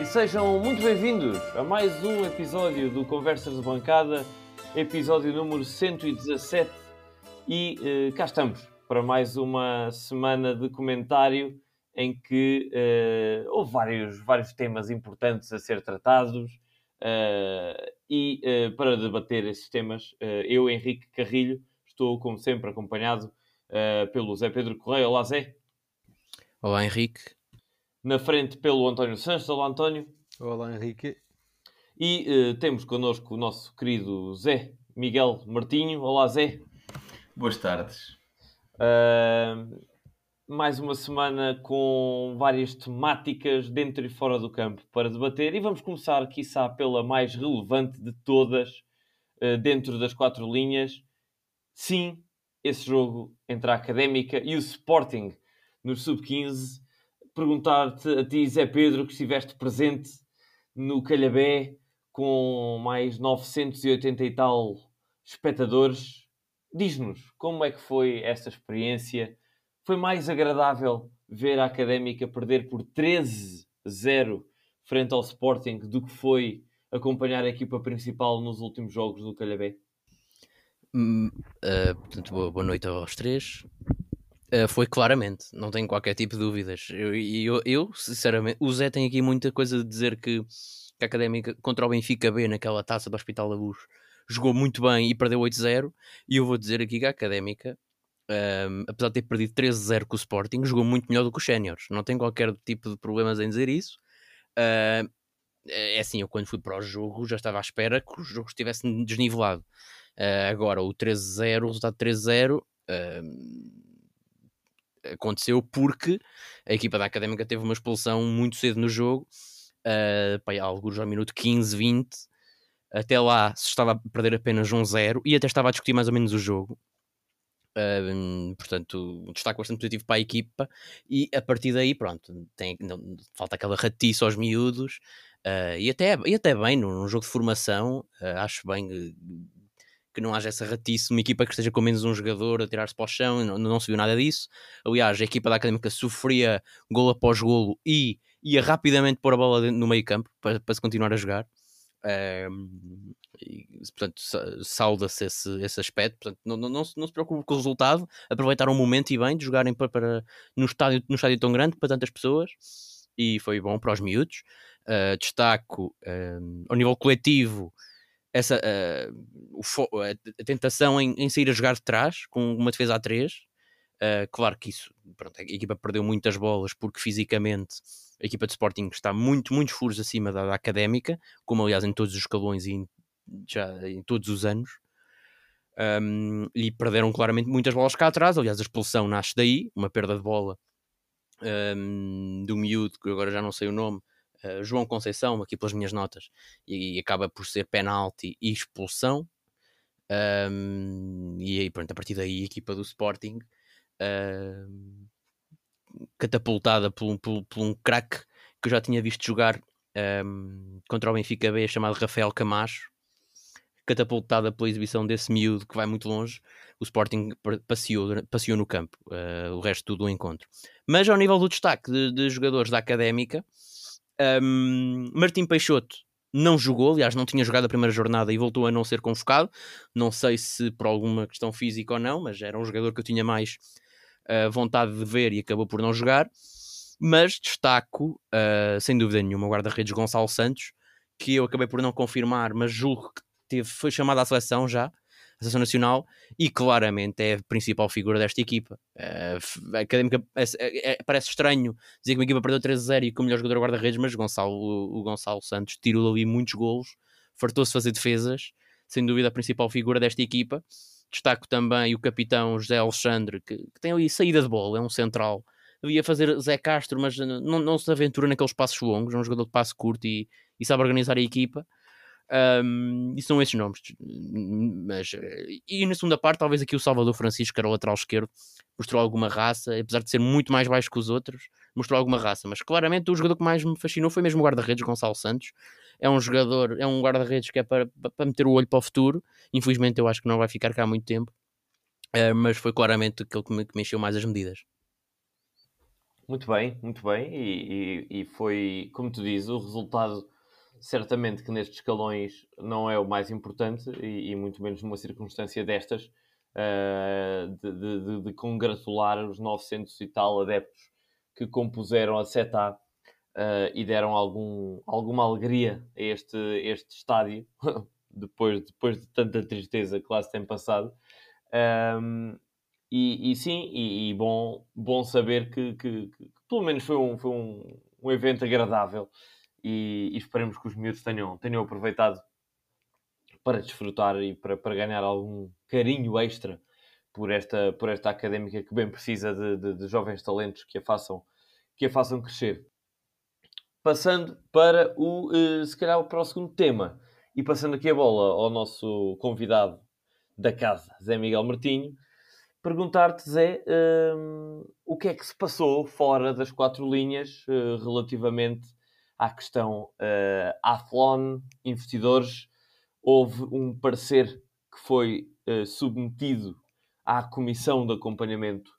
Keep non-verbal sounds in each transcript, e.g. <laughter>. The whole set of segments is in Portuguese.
e sejam muito bem-vindos a mais um episódio do Conversas de Bancada, episódio número 117. E eh, cá estamos para mais uma semana de comentário em que eh, houve vários, vários temas importantes a ser tratados. eh, e eh, para debater esses temas, eu, Henrique Carrilho, estou, como sempre, acompanhado pelo Zé Pedro Correia. Olá, Zé. Olá Henrique. Na frente, pelo António Santos. Olá, António. Olá Henrique. E eh, temos connosco o nosso querido Zé Miguel Martinho. Olá, Zé. Boas tardes. Ah, mais uma semana com várias temáticas dentro e fora do campo para debater. E vamos começar, quiçá, pela mais relevante de todas, eh, dentro das quatro linhas. Sim, esse jogo entre a Académica e o Sporting no Sub-15. Perguntar-te a ti, Zé Pedro, que estiveste presente no Calhabé com mais 980 e tal espectadores. Diz-nos como é que foi essa experiência? Foi mais agradável ver a Académica perder por 13-0 frente ao Sporting do que foi acompanhar a equipa principal nos últimos jogos do Calhabé? Hum, ah, portanto, boa, boa noite aos três. Ah, foi claramente, não tenho qualquer tipo de dúvidas. Eu, e eu, eu, sinceramente, o Zé tem aqui muita coisa de dizer que, que a Académica contra o Benfica B naquela taça do Hospital da Luz jogou muito bem e perdeu 8-0. E eu vou dizer aqui que a Académica, ahm, apesar de ter perdido 13-0 com o Sporting, jogou muito melhor do que os Séniores. Não tenho qualquer tipo de problemas em dizer isso. Ah, é assim, eu quando fui para o jogo já estava à espera que o jogo estivesse desnivelado. Ah, agora, o 13-0, o resultado 13-0 ah, aconteceu porque a equipa da Académica teve uma expulsão muito cedo no jogo, uh, pá, alguns ao minuto 15, 20. Até lá se estava a perder apenas 1-0 e até estava a discutir mais ou menos o jogo. Ah, portanto, um destaque bastante positivo para a equipa e a partir daí, pronto, tem, não- falta aquela ratiça aos miúdos ah, e, até, e até bem num, num jogo de formação, ah, acho bem que não haja essa ratice, uma equipa que esteja com menos um jogador a tirar-se para o chão, não, não se viu nada disso. Aliás, a equipa da Académica sofria golo após golo e ia rapidamente pôr a bola no meio campo para, para se continuar a jogar. Ahm, e, portanto, sa- sauda-se esse, esse aspecto. Portanto, não, não, não, se, não se preocupe com o resultado, aproveitaram o momento e bem de jogarem para, para, no, estádio, no estádio tão grande para tantas pessoas e foi bom para os miúdos. Ah, destaco ahm, ao nível coletivo essa, ah, fo- a, tentação em, em sair a jogar de trás com uma defesa a 3. claro que isso, pronto, a equipa perdeu muitas bolas porque fisicamente a equipa de Sporting está muito, muitos furos acima da, da académica, como aliás em todos os escalões e em, já em todos os anos. Um, e perderam claramente muitas bolas cá atrás. Aliás, a expulsão nasce daí, uma perda de bola um, do miúdo, que agora já não sei o nome, uh, João Conceição, aqui pelas minhas notas, e, acaba por ser penalti e expulsão. Um, e aí, pronto, a partir daí, a equipa do Sporting, catapultada por, por- por um craque que eu já tinha visto jogar um, contra o Benfica B, chamado Rafael Camacho, catapultada pela exibição desse miúdo que vai muito longe, o Sporting pa- passeou, passeou no campo, uh, o resto tudo o encontro. Mas ao nível do destaque de, de jogadores da Académica, um, Martim Peixoto não jogou, aliás, não tinha jogado a primeira jornada e voltou a não ser convocado. Não sei se por alguma questão física ou não, mas era um jogador que eu tinha mais uh, vontade de ver e acabou por não jogar. Mas destaco, uh, sem dúvida nenhuma, o guarda-redes Gonçalo Santos, que eu acabei por não confirmar, mas julgo que teve, foi chamado à seleção já, à seleção nacional, e claramente é a principal figura desta equipa. Uh, a académica é- é- parece estranho dizer que uma equipa perdeu 3-0 e com o melhor jogador guarda-redes, mas Gonçalo, o, o Gonçalo Santos tirou ali muitos golos, fartou-se fazer defesas, sem dúvida a principal figura desta equipa. Destaco também o capitão José Alexandre, que, que tem ali saída de bola, é um central. Devia fazer Zé Castro, mas não, não se aventura naqueles passos longos, é um jogador de passo curto e, e sabe organizar a equipa. Um, e são esses nomes. Mas, e na segunda parte, talvez aqui o Salvador Francisco, que era o lateral esquerdo, mostrou alguma raça, apesar de ser muito mais baixo que os outros, mostrou alguma raça. Mas claramente o jogador que mais me fascinou foi mesmo o guarda-redes, Gonçalo Santos. É um jogador, é um guarda-redes que é para, para meter o olho para o futuro. Infelizmente, eu acho que não vai ficar cá há muito tempo. Eh, mas foi claramente aquele que me, que encheu mais as medidas. Muito bem, muito bem. E, e, e, foi, como tu dizes, o resultado, certamente que nestes escalões não é o mais importante, e, e muito menos numa circunstância destas, uh, de, de, de, congratular os 900 e tal adeptos que compuseram a SETA uh, e deram algum, alguma alegria a este, este estádio, <laughs> depois, depois de tanta tristeza que lá se tem passado. Um, e, e, sim, e, e, bom, bom saber que, que, que, pelo menos foi um, foi um, um evento agradável e, e, esperemos que os miúdos tenham, tenham aproveitado para desfrutar e para, para ganhar algum carinho extra por esta, por esta académica que bem precisa de, de, de jovens talentos que a façam, que a façam crescer. Passando para o, uh, se calhar, para o segundo tema e passando aqui a bola ao nosso convidado da casa, Zé Miguel Martinho, perguntar-te, Zé, um, o que é que se passou fora das quatro linhas uh, relativamente à questão uh, Athlon, investidores. Houve um parecer que foi uh, submetido à comissão de acompanhamento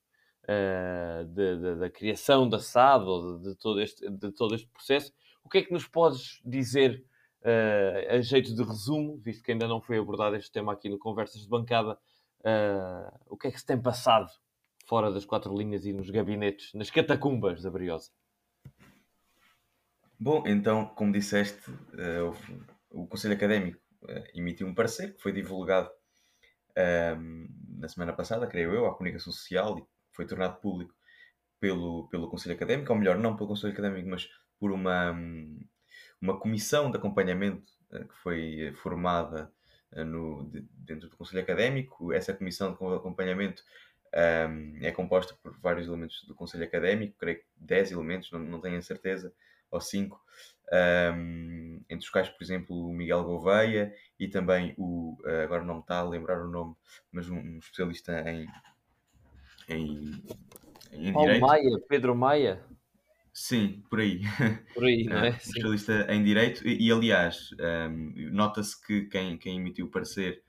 uh, de, de, da criação da SAD ou de, de, todo este, de todo este processo. O que é que nos podes dizer uh, a jeito de resumo, visto que ainda não foi abordado este tema aqui no Conversas de Bancada, o que é que se tem passado fora das quatro linhas e nos gabinetes, nas catacumbas da Briosa? Bom, então, como disseste, uh, o, o, Conselho Académico uh, emitiu um parecer que foi divulgado uh, na semana passada, creio eu, à comunicação social e foi tornado público pelo, pelo Conselho Académico, ou melhor, não pelo Conselho Académico, mas por uma, uma comissão de acompanhamento que foi formada eh, no, de, dentro do Conselho Académico. Essa comissão de acompanhamento ehm, é composta por vários elementos do Conselho Académico, creio que 10 elementos, não, não tenho a certeza, ou 5, um, entre os quais, por exemplo, o Miguel Gouveia e também o, eh, agora não me está a lembrar o nome, mas um, um especialista em, em, em Paulo Direito. Maia, Pedro Maia. Sim, por aí. <laughs> Por aí, <laughs> não é? Um especialista em Direito e, e aliás, um, nota-se que quem, quem emitiu o parecer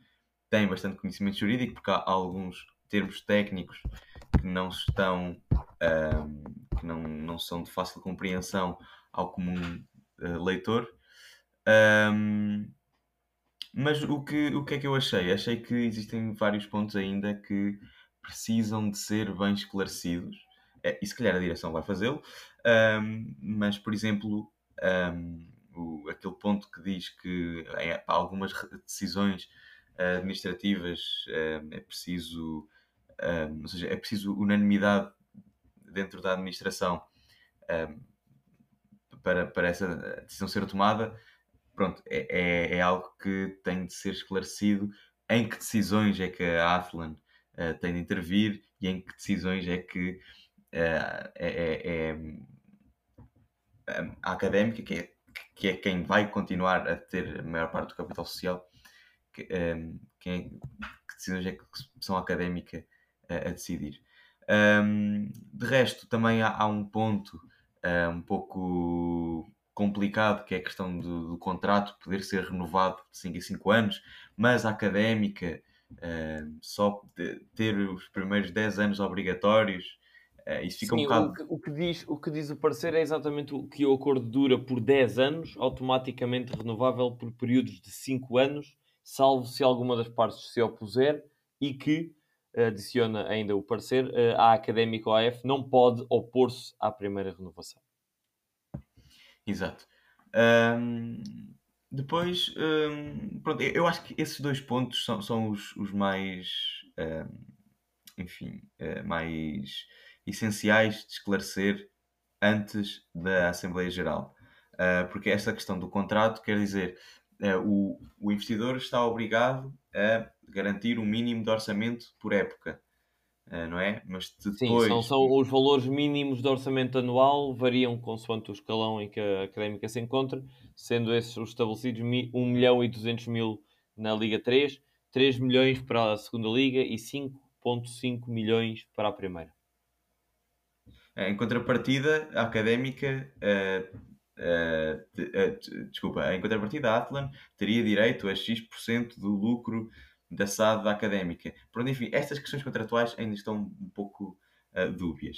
tem bastante conhecimento jurídico, porque há alguns termos técnicos que não estão, um, que não, não são de fácil compreensão ao comum uh, leitor. Um, mas o que, o que é que eu achei? Achei que existem vários pontos ainda que precisam de ser bem esclarecidos é, e se calhar a direção vai fazê-lo, um, mas por exemplo, um, o, aquele ponto que diz que em algumas decisões administrativas um, é preciso, ou seja, é preciso unanimidade dentro da administração para, para essa decisão ser tomada, pronto, é, é, é, algo que tem de ser esclarecido em que decisões é que a Athlon uh, tem de intervir e em que decisões é que é, é, é, a académica, que é, que é quem vai continuar a ter a maior parte do capital social, que, quem, é, que decisões é que são académica a, a decidir. Um, de resto, também há, há um ponto uh, um pouco complicado que é a questão do, do, contrato poder ser renovado de 5 em 5 anos, mas a académica uh, só ter os primeiros 10 anos obrigatórios Uh, isso fica Sim, um bocado... o, que, o, que diz, o que diz o parecer é exatamente o que o acordo dura por 10 anos, automaticamente renovável por períodos de 5 anos, salvo se alguma das partes se opuser e que, adiciona ainda o parecer, uh, a académica OAF não pode opor-se à primeira renovação. Exato. Um, depois, um, pronto, eu acho que esses dois pontos são, são os, os mais, um, enfim, uh, mais essenciais de esclarecer antes da Assembleia Geral. Uh, porque esta questão do contrato quer dizer uh, o, o investidor está obrigado a garantir um mínimo de orçamento por época. Uh, não é? Mas depois... Sim, são, são os valores mínimos de orçamento anual, variam consoante o escalão em que a académica se encontra, sendo esses os estabelecidos 1 milhão e 200 mil na Liga 3, 3 milhões para a segunda Liga e 5,5 milhões para a primeira. Eh, em contrapartida, a académica, uh, uh, desculpa, em contrapartida, a Atlan teria direito a X% do lucro da SAD académica. Pronto, enfim, estas questões contratuais ainda estão um pouco dúbias.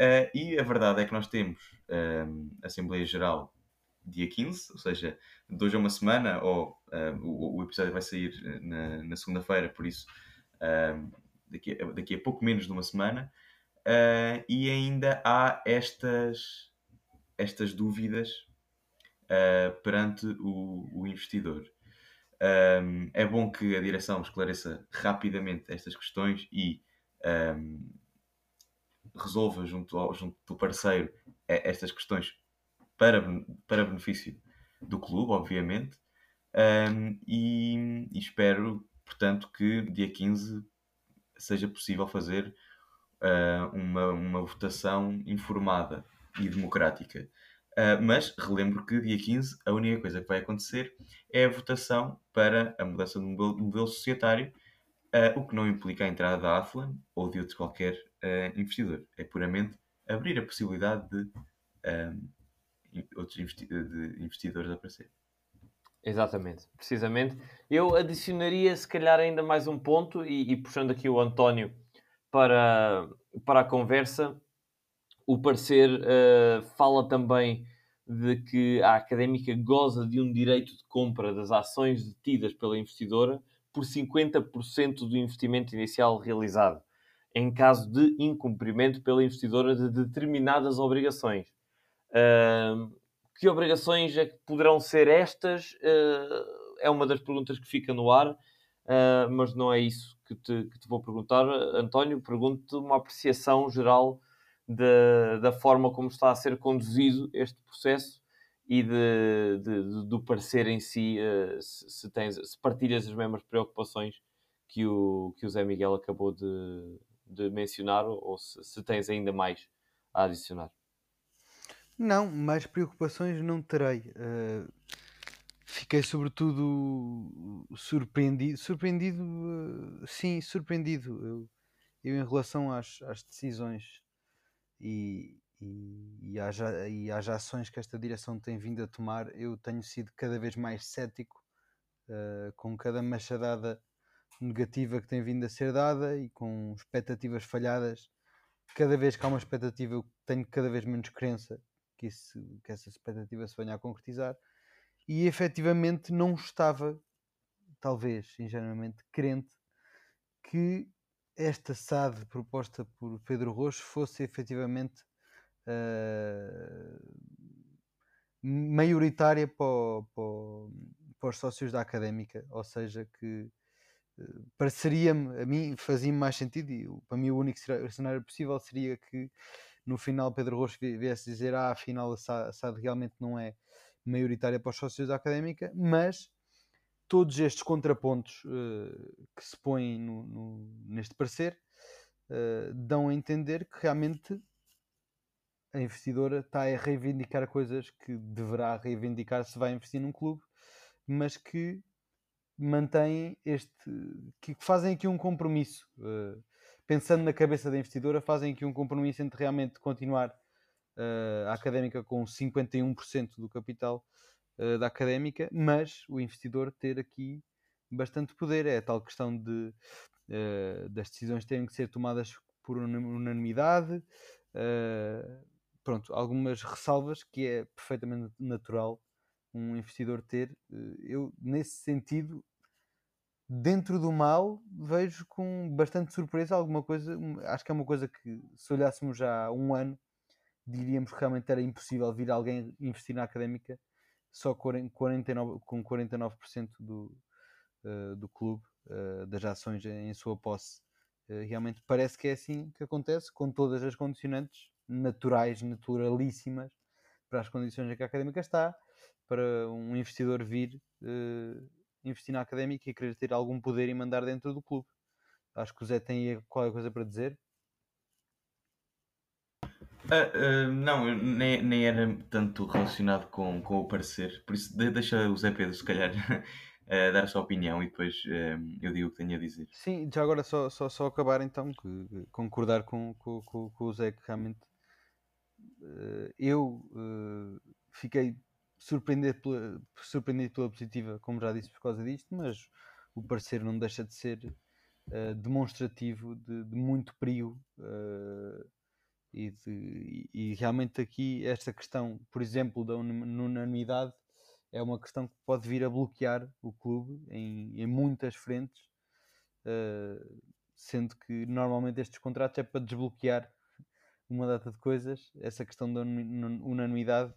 Uh, e a verdade é que nós temos uh, Assembleia Geral dia 15, ou seja, de hoje a uma semana, ou uh, o, o, episódio vai sair na, na segunda-feira, por isso daqui, a, daqui a pouco menos de uma semana, e ainda há estas, estas dúvidas perante o, o investidor. Um, é bom que a direção esclareça rapidamente estas questões e um, resolva junto, ao, junto do parceiro estas questões para, para benefício do clube, obviamente. Um, e, e, espero, portanto, que dia 15 seja possível fazer uh, uma, uma votação informada e democrática. Uh, mas relembro que dia 15 a única coisa que vai acontecer é a votação para a mudança do modelo, modelo societário, uh, o que não implica a entrada da Athlon ou de outro qualquer uh, investidor. É puramente abrir a possibilidade de outros investi de investidores aparecerem. Exatamente, precisamente. Eu adicionaria, se calhar, ainda mais um ponto, e, e puxando aqui o António para, para a conversa, o parecer uh, fala também de que a académica goza de um direito de compra das ações detidas pela investidora por 50% do investimento inicial realizado, em caso de incumprimento pela investidora de determinadas obrigações. Uh, que obrigações é que poderão ser estas? Uh, é uma das perguntas que fica no ar, uh, mas não é isso que te, que te vou perguntar, António. Pergunto-te uma apreciação geral da, da forma como está a ser conduzido este processo e de, de, do parecer em si, uh, se, se, tens, se partilhas as mesmas preocupações que o, que o Zé Miguel acabou de, de mencionar ou se, se tens ainda mais a adicionar. Não, mais preocupações não terei. Uh, fiquei sobretudo surpreendido. Surpreendido, uh, sim, surpreendido. Eu, eu, em relação às, às decisões e, e, e, às, e às ações que esta direção tem vindo a tomar, eu tenho sido cada vez mais cético uh, com cada machadada negativa que tem vindo a ser dada e com expectativas falhadas. Cada vez que há uma expectativa, eu tenho cada vez menos crença que, isso, que essa expectativa se venha a concretizar. E efetivamente não estava, talvez ingenuamente, crente que esta SAD proposta por Pedro Rocha fosse efetivamente uh, maioritária para, para, para, os sócios da académica, ou seja, que uh, pareceria-me, a mim fazia mais sentido, e para mim o único cenário possível seria que no final Pedro Rocha viesse dizer ah, afinal a SAD realmente não é maioritária para os sócios da académica, mas todos estes contrapontos uh, que se põem no, no, neste parecer uh, dão a entender que realmente a investidora está a reivindicar coisas que deverá reivindicar se vai investir num clube, mas que mantêm este. que fazem aqui um compromisso. Uh, pensando na cabeça da investidora, fazem aqui um compromisso entre realmente continuar a académica com 51% do capital uh, da académica, mas o investidor ter aqui bastante poder. É a tal questão de uh, das decisões terem que ser tomadas por unanimidade. Uh, pronto, algumas ressalvas que é perfeitamente natural um investidor ter. Eu, nesse sentido, dentro do mal, vejo com bastante surpresa alguma coisa. Acho que é uma coisa que, se olhássemos já há um ano, diríamos que realmente era impossível vir alguém investir na académica só 49, com 49% do, uh, do clube, uh, das ações em sua posse. Uh, realmente parece que é assim que acontece, com todas as condicionantes naturais, naturalíssimas, para as condições em que a académica está, para um investidor vir investir na académica e querer ter algum poder e mandar dentro do clube. Acho que o Zé tem qualquer coisa para dizer. Uh, uh, não, nem, nem era tanto relacionado com, com o parecer, por isso de, deixa o Zé Pedro, se calhar, uh, <laughs> dar a sua opinião e depois eu digo o que tenho a dizer. Sim, já agora só, só, só acabar então, que, concordar com, com, com, com, o Zé, que realmente eu fiquei surpreendido pela, surpreendido pela positiva, como já disse, por causa disto, mas o parecer não deixa de ser demonstrativo de, de muito perigo E, de, e, realmente aqui esta questão, por exemplo, da unanimidade é uma questão que pode vir a bloquear o clube em, em muitas frentes, uh, sendo que normalmente estes contratos é para desbloquear uma data de coisas. Essa questão da unanimidade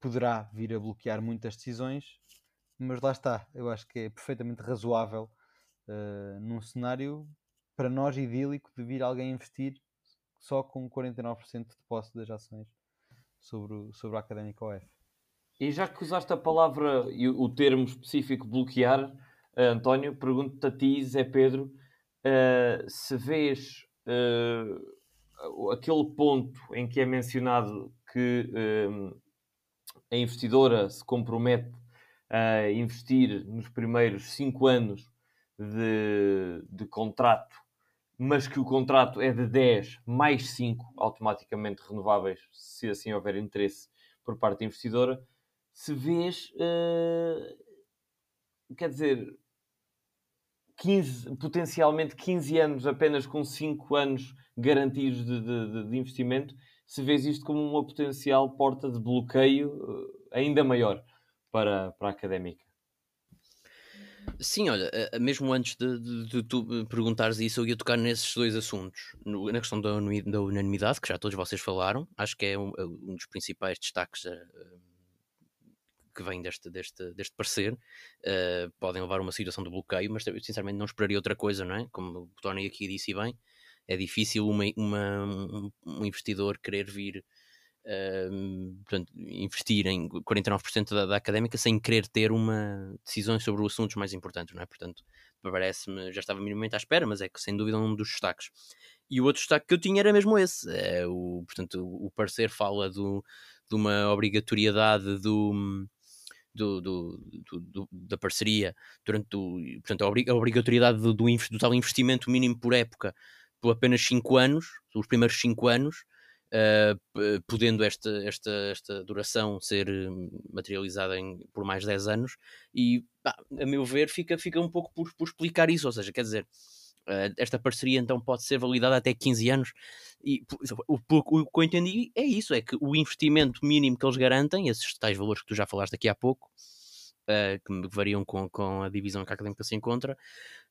poderá vir a bloquear muitas decisões, mas lá está, eu acho que é perfeitamente razoável uh, num cenário para nós idílico de vir alguém investir só com 49% de posse das ações sobre, o, sobre a Académica OF. E já que usaste a palavra e o termo específico bloquear, uh, António, pergunto-te a ti, Zé Pedro, uh, se vês uh, aquele ponto em que é mencionado que a investidora se compromete a investir nos primeiros 5 anos de, de contrato, mas que o contrato é de 10 mais 5 automaticamente renováveis, se assim houver interesse por parte da investidora se vês, uh, quer dizer, 15, potencialmente 15 anos apenas com 5 anos garantidos de, de, de, investimento, se vês isto como uma potencial porta de bloqueio uh, ainda maior para, para a académica. Sim, olha, eh, mesmo antes de, de, de, tu perguntares isso, eu ia tocar nesses dois assuntos. No, na questão da, da, unanimidade, que já todos vocês falaram, acho que é um, um dos principais destaques que vem deste, deste, deste parecer uh, podem levar a uma situação de bloqueio, mas sinceramente não esperaria outra coisa, não é? Como o Tony aqui disse bem, é difícil uma, uma um, um, investidor querer vir portanto, investir em 49% da, da, académica sem querer ter uma decisões sobre os assuntos mais importantes, não é? Portanto, parece-me, já estava minimamente à espera, mas é que sem dúvida um dos destaques. E o outro destaque que eu tinha era mesmo esse. É o, portanto, o parecer fala do, de uma obrigatoriedade do, do, do, do, da parceria, durante o, portanto, a obrigatoriedade do, do, do, tal investimento mínimo por época por apenas 5 anos, os primeiros 5 anos, uh, podendo esta, esta, esta duração ser hum, materializada em, por mais 10 anos, e pá, a meu ver fica, fica um pouco por, por explicar isso, ou seja, quer dizer, Uh, esta parceria então pode ser validada até 15 anos. E o, o, o, que eu entendi é isso, é que o investimento mínimo que eles garantem, esses tais valores que tu já falaste aqui há pouco, que variam com, com a divisão que a académica se encontra,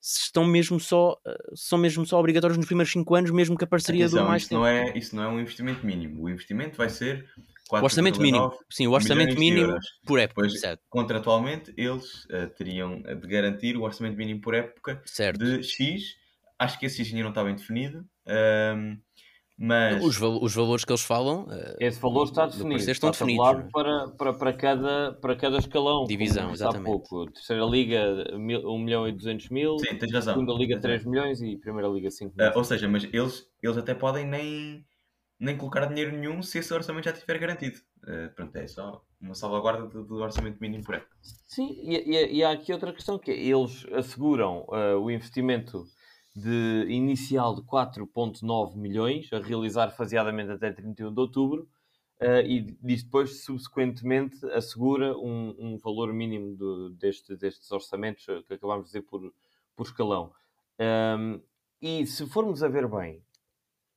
estão mesmo só, uh, são mesmo só obrigatórios nos primeiros 5 anos, mesmo que a parceria Atenção, dure mais isso tempo. Não é, isso não é um investimento mínimo, o investimento vai ser o orçamento mínimo, sim, o orçamento mínimo por época, pois, certo. Contratualmente, eles teriam de garantir o orçamento mínimo por época certo. de X Acho que esse engenheiro não está bem definido. Um, mas... Os, os, valores que eles falam. Eh, esse valor está definido. Estão está definidos. Para, para, para, cada, para cada escalão. Divisão, exatamente. Pouco. Terceira Liga, 1 milhão e 200 mil. Sim, tens razão. Segunda Liga, 3 milhões e Primeira Liga, 5 milhões. Uh, ou seja, mas eles, eles até podem nem, nem colocar dinheiro nenhum se esse orçamento já estiver garantido. Uh, pronto, é só uma salvaguarda do, do orçamento mínimo por época. Sim, e, e, e, há aqui outra questão que é, eles asseguram uh, o investimento de inicial de 4,9 milhões, a realizar faseadamente até 31 de outubro, uh, e diz depois, subsequentemente, assegura um, um valor mínimo de, deste, destes orçamentos que acabámos de dizer por, por escalão. Um, e se formos a ver bem,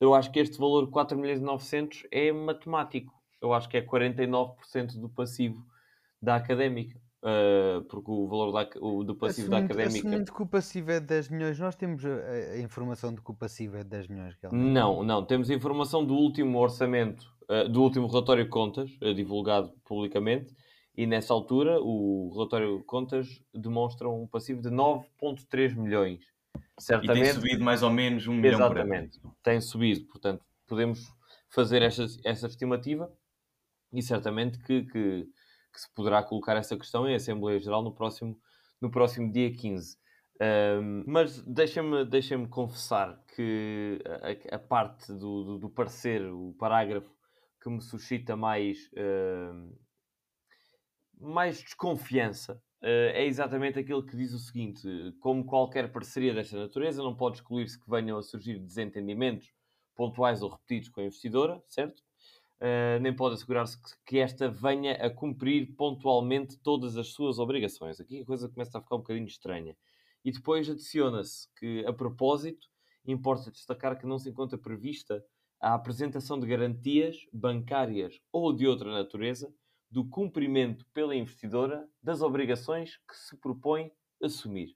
eu acho que este valor 4 milhões e 900 é matemático. Eu acho que é 49% do passivo da académica. Uh, porque o valor da, o, do passivo assumindo, da académica. Assumindo que o passivo é de 10 milhões, nós temos a, a, informação de que o passivo é de 10 milhões. Realmente. Não, não. Temos a informação do último orçamento, uh, do último relatório de contas, uh, divulgado publicamente, e nessa altura o relatório de contas demonstra um passivo de 9,3 milhões. Certamente, e tem subido mais ou menos um milhão Exatamente, tem subido. Portanto, podemos fazer esta, essa estimativa e certamente que, que que se poderá colocar essa questão em Assembleia Geral no próximo, no próximo dia 15. Um, mas deixa-me deixa confessar que a, a parte do, do, do, parecer, o parágrafo que me suscita mais, uh, mais desconfiança uh, é exatamente aquele que diz o seguinte: como qualquer parceria desta natureza, não pode excluir-se que venham a surgir desentendimentos pontuais ou repetidos com a investidora, certo? Uh, nem pode assegurar-se que, que, esta venha a cumprir pontualmente todas as suas obrigações. Aqui a coisa começa a ficar um bocadinho estranha. E depois adiciona-se que, a propósito, importa destacar que não se encontra prevista a apresentação de garantias bancárias ou de outra natureza do cumprimento pela investidora das obrigações que se propõe assumir.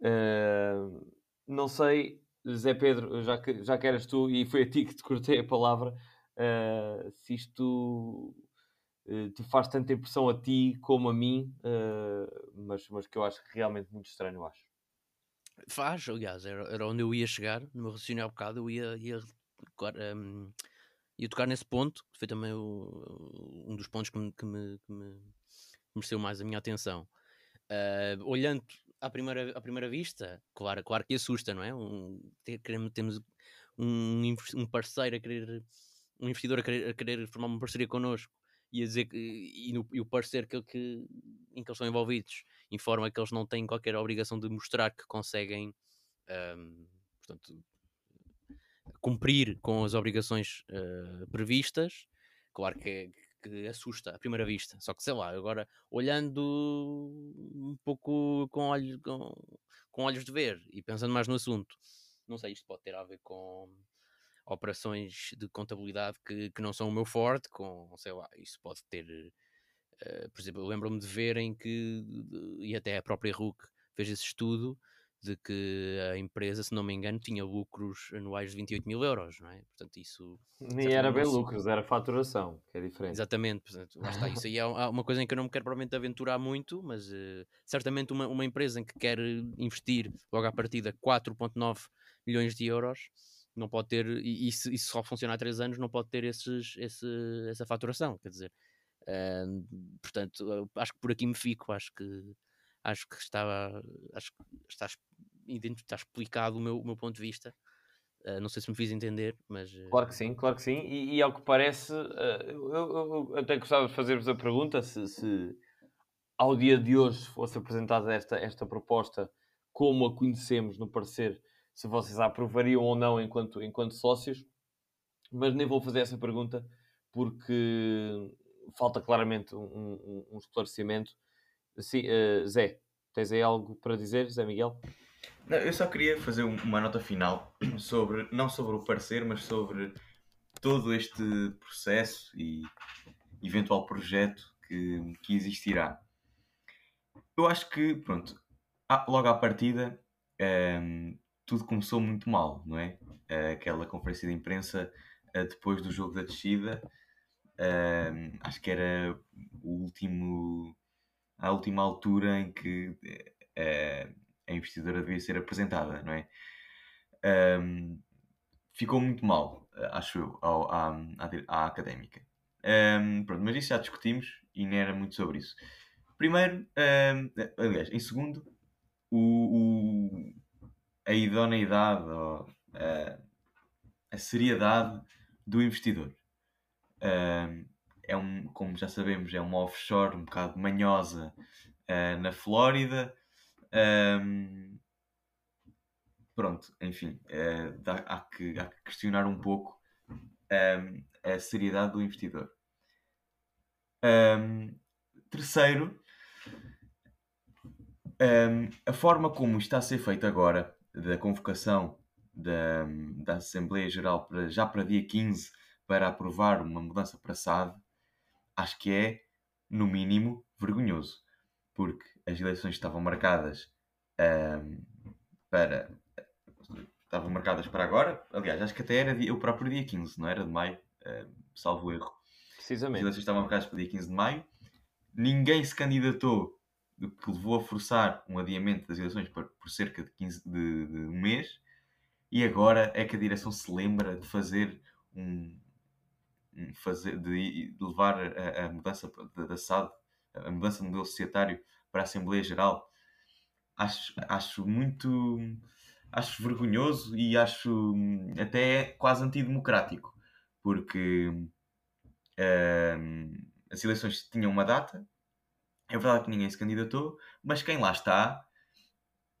Uh, não sei, Zé Pedro, já que, já que eras tu e foi a ti que te cortei a palavra, uh, se isto uh, te faz tanta impressão a ti como a mim, mas, mas que eu acho realmente muito estranho, acho. Faz, aliás, era, era onde eu ia chegar, no meu raciocínio há bocado, eu ia, ia, um, ia tocar nesse ponto, que foi também o, um dos pontos que me, que me, que me mereceu mais a minha atenção. Uh, olhando à primeira, à primeira vista, claro, claro que assusta, não é? Um, queremos, temos um, um parceiro a querer, um investidor a querer, a querer formar uma parceria connosco e a dizer que, e, no, e o parceiro que, que, em que eles estão envolvidos informa que eles não têm qualquer obrigação de mostrar que conseguem um, portanto, cumprir com as obrigações uh, previstas. Claro que é, que assusta à primeira vista. Só que sei lá, agora olhando um pouco com, olho, com, com olhos de ver e pensando mais no assunto, não sei, isto pode ter a ver com operações de contabilidade que, que não são o meu forte, com sei lá, isso pode ter. Uh, por exemplo, eu lembro-me de verem que, e até a própria RUC fez esse estudo, de que a empresa, se não me engano, tinha lucros anuais de 28 mil euros, não é? Portanto, isso... Nem era bem lucros, era faturação, que é diferente. Exatamente, portanto, lá está. Isso aí é <laughs> uma coisa em que eu não me quero provavelmente aventurar muito, mas uh, certamente uma, uma empresa em que quer investir logo à partida 4.9 milhões de euros não pode ter, e, e, se, e só funciona há 3 anos, não pode ter esses, esse, essa faturação, quer dizer... Uh, portanto, acho que por aqui me fico, acho que acho que está, acho que está, está explicado o meu, o meu ponto de vista. Uh, não sei se me fiz entender, mas. Uh... Claro que sim, claro que sim. E, e ao que parece, uh, eu, eu, até gostava de fazer-vos a pergunta se, se, ao dia de hoje fosse apresentada esta, esta proposta como a conhecemos no parecer, se vocês a aprovariam ou não enquanto, enquanto sócios. Mas nem vou fazer essa pergunta porque falta claramente um, um, um esclarecimento Sim, uh, Zé, tens aí algo para dizer, Zé Miguel? Não, eu só queria fazer uma nota final <clears throat> sobre, não sobre o parecer, mas sobre todo este processo e eventual projeto que, que existirá. Eu acho que, pronto, logo à partida, um, ehm, tudo começou muito mal, não é? Aquela conferência de imprensa uh, depois do jogo da descida, uh, acho que era o último à última altura em que uh, a investidora devia ser apresentada, não é? Ficou muito mal, acho eu, à, à, à académica. Pronto, mas isso já discutimos e não era muito sobre isso. Primeiro, aliás, em segundo, o a idoneidade ou a, a seriedade do investidor. Um, é um, como já sabemos, é uma offshore um bocado manhosa uh, na Flórida. Um, pronto, enfim, uh, dá, há, que, há, que, questionar um pouco um, a seriedade do investidor. terceiro, a forma como está a ser feito agora, da convocação da, da Assembleia Geral para, já para dia 15 para aprovar uma mudança para SAD, acho que é, no mínimo, vergonhoso. Porque as eleições estavam marcadas um, para. Estavam marcadas para agora. Aliás, acho que até era dia, o próprio dia 15, não era de maio, um, salvo erro. Precisamente. As eleições estavam marcadas para o dia 15 de maio. Ninguém se candidatou, que levou a forçar um adiamento das eleições por, por cerca de, 15, de, de um mês. E agora é que a direção se lembra de fazer um, fazer, de, de levar a, a mudança da SAD, a mudança do modelo societário para a Assembleia Geral, acho, acho muito acho vergonhoso e acho hum, até quase antidemocrático, porque uh, as eleições tinham uma data, é verdade que ninguém se candidatou, mas quem lá está,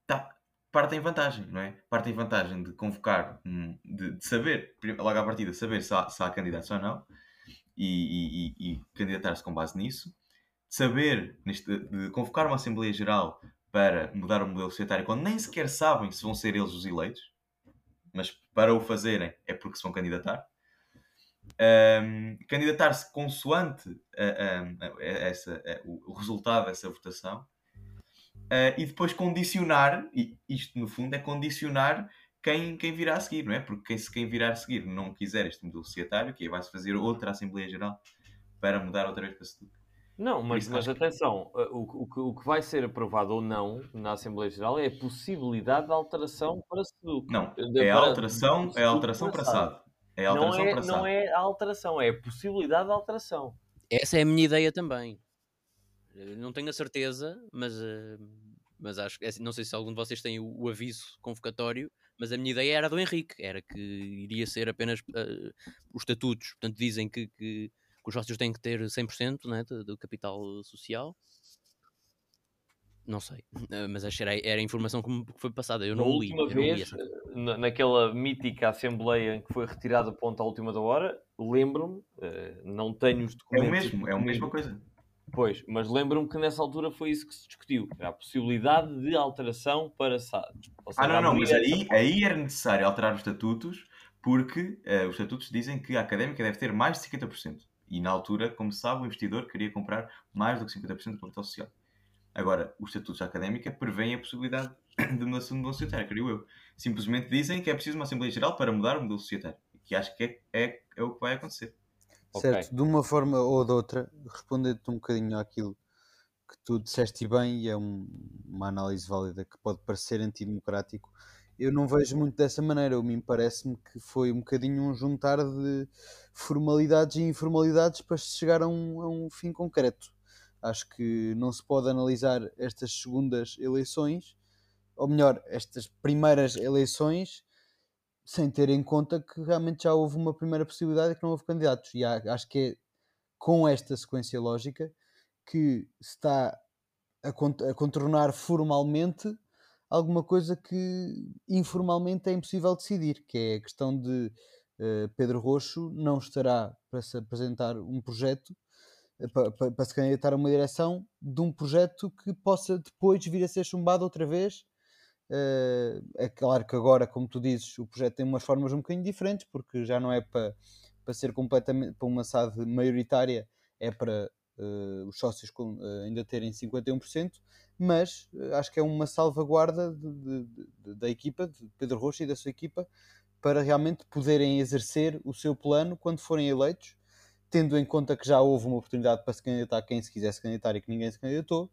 está parte em vantagem, não é? Parte em vantagem de convocar, de, de saber, logo à partida, saber se há, se há candidatos ou não, e, e, e candidatar-se com base nisso, de saber, neste, de convocar uma Assembleia Geral para mudar o modelo societário quando nem sequer sabem se vão ser eles os eleitos, mas para o fazerem é porque se vão candidatar. Um, candidatar-se consoante a, a, a essa, o resultado dessa votação uh, e depois condicionar, e isto no fundo é condicionar quem, quem virá a seguir, não é? Porque se quem virá a seguir não quiser este modelo societário, que aí vai-se fazer outra Assembleia Geral para mudar outra vez para Seduc. Não, mas, mas atenção, que... o, o, o que vai ser aprovado ou não na Assembleia Geral é a possibilidade de alteração para Seduc. Não, é a alteração, é a alteração para SAD. É a alteração não é. Não é a alteração, é a possibilidade de alteração. Essa é a minha ideia também. Não tenho a certeza, mas, uh, mas acho que é não sei se algum de vocês tem o, o, aviso convocatório, mas a minha ideia era do Henrique, era que iria ser apenas uh, os estatutos. Portanto, dizem que, que, que, os sócios têm que ter 100% né, do, do capital social. Não sei, mas acho que era, a informação que, foi passada. Eu não na li. Última vez, li naquela mítica Assembleia em que foi retirado a ponta à última da hora, lembro-me, uh, não tenho os documentos. É o mesmo, é a mesma coisa. Pois, mas lembro-me que nessa altura foi isso que se discutiu. Era a possibilidade de alteração para SAD. Seja, ah, não, não, mas aí, aí era necessário alterar os estatutos porque uh, os estatutos dizem que a académica deve ter mais de 50%. E na altura, como se sabe, o investidor queria comprar mais do que 50% do capital social. Agora, os estatutos da académica prevêem a possibilidade <coughs> de mudança do modelo societário, creio eu. Simplesmente dizem que é preciso uma Assembleia Geral para mudar o modelo societário. Que acho que é, é, é o que vai acontecer. Certo, okay. de uma forma ou de outra, respondendo-te um bocadinho àquilo que tu disseste bem, e é um, uma análise válida que pode parecer antidemocrático, eu não vejo muito dessa maneira. Me parece-me que foi um bocadinho um juntar de formalidades e informalidades para chegar a um, a um fim concreto. Acho que não se pode analisar estas segundas eleições, ou melhor, estas primeiras eleições, sem ter em conta que realmente já houve uma primeira possibilidade e que não houve candidatos. E há, acho que é com esta sequência lógica que se está a, a contornar formalmente alguma coisa que informalmente é impossível decidir, que é a questão de uh, Pedro Roxo não estará para se apresentar um projeto, para, para, para, se candidatar a uma direção de um projeto que possa depois vir a ser chumbado outra vez. Uh, é claro que agora, como tu dizes, o projeto tem umas formas um bocadinho diferentes, porque já não é para, para ser completamente para uma SAD maioritária, é para uh, os sócios com, uh, ainda terem 51%, mas acho que é uma salvaguarda de, de, de, da equipa, de Pedro Rocha e da sua equipa, para realmente poderem exercer o seu plano quando forem eleitos, tendo em conta que já houve uma oportunidade para se candidatar quem se quisesse candidatar e que ninguém se candidatou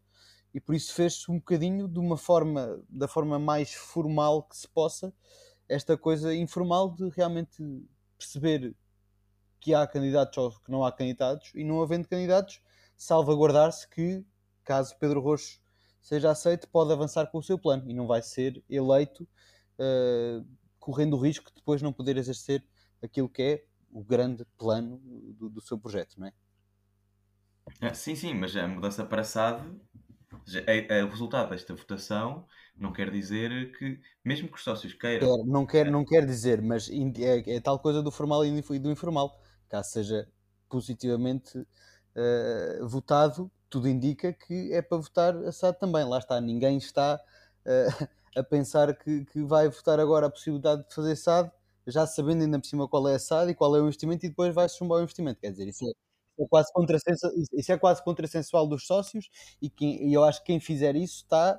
e por isso fez-se um bocadinho de uma forma, da forma mais formal que se possa, esta coisa informal de realmente perceber que há candidatos ou que não há candidatos e não havendo candidatos, salvaguardar-se que, caso Pedro Roxo seja aceito, pode avançar com o seu plano e não vai ser eleito uh, correndo o risco de depois não poder exercer aquilo que é o grande plano do, do seu projeto, não é? é sim, sim, mas a mudança para SAD é, é, o resultado desta votação não quer dizer que, mesmo que os sócios queiram. Quer, não, quer, não quer dizer, mas é, é, tal coisa do formal e do informal. Caso seja positivamente uh, votado, tudo indica que é para votar assado também. Lá está, ninguém está uh, <laughs> a pensar que, que vai votar agora a possibilidade de fazer SAD, já sabendo ainda por cima qual é a SAD e qual é o investimento, e depois vai-se chumbar o investimento. Quer dizer, isso é é quase contrassensual, isso é quase contrassensual dos sócios e, quem, e eu acho que quem fizer isso está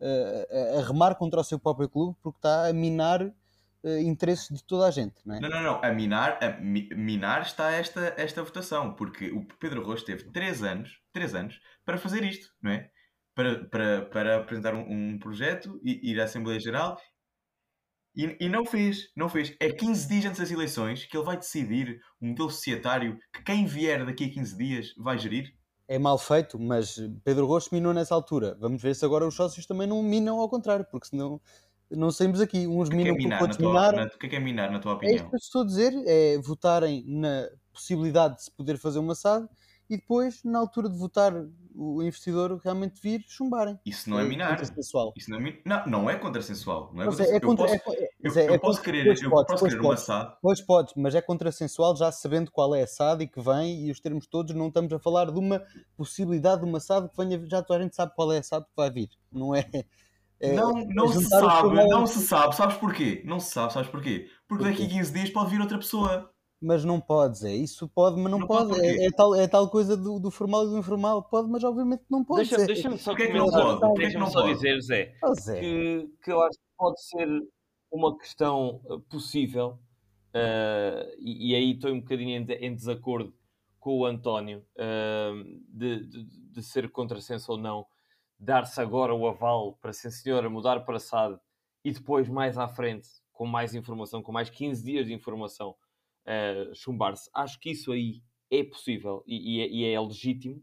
uh, a remar contra o seu próprio clube porque está a minar uh, interesses de toda a gente. Não, é? não, não, não. A minar, a minar está esta, esta votação porque o Pedro Rocha teve 3 anos, 3 anos para fazer isto, não é? Para, para, para apresentar um, um projeto ir à Assembleia Geral e, e, não fez, não fez. É 15 dias antes das eleições que ele vai decidir um modelo societário que quem vier daqui a 15 dias vai gerir. É mal feito, mas Pedro Rocha minou nessa altura. Vamos ver se agora os sócios também não minam ao contrário, porque senão não saímos aqui. Uns que minam é minar, outros minaram. O que é, que é minar, na tua opinião? É isso que eu estou a dizer, é votarem na possibilidade de se poder fazer uma SAD e depois, na altura de votar o investidor realmente vir chumbarem. Isso não é, é minar. Isso não é, não, não é contrassensual. Não é, é, é contra, eu posso, eu, é, eu posso querer, eu podes, posso querer uma SAD. Pois podes, mas é contrassensual já sabendo qual é a SAD e que vem e os termos todos. Não estamos a falar de uma possibilidade de uma SAD que venha, já toda a gente sabe qual é a SAD que vai vir. Não é. Não não se sabe, não se sabe. Sabes porquê? Não se sabe, sabes porquê? Porque daqui a Porquê? 15 dias pode vir outra pessoa. Mas não podes, é isso pode, mas não, Não pode pode. É, é tal, é tal coisa do, do formal e do informal. Pode, mas obviamente não pode. Deixa-me É- deixa só Porquê que não comentar, pode? Que deixa-me não só pode? dizer, Zé, Oh, Zé, que, que eu acho que pode ser uma questão uh, possível, uh, e, e aí estou um bocadinho em, em desacordo com o António, uh, de, de, de ser contrassenso ou não, dar-se agora o aval para, sim senhora, mudar para SAD e depois, mais à frente, com mais informação, com mais 15 dias de informação, uh, chumbar-se. Acho que isso aí é possível e, e é, e é legítimo.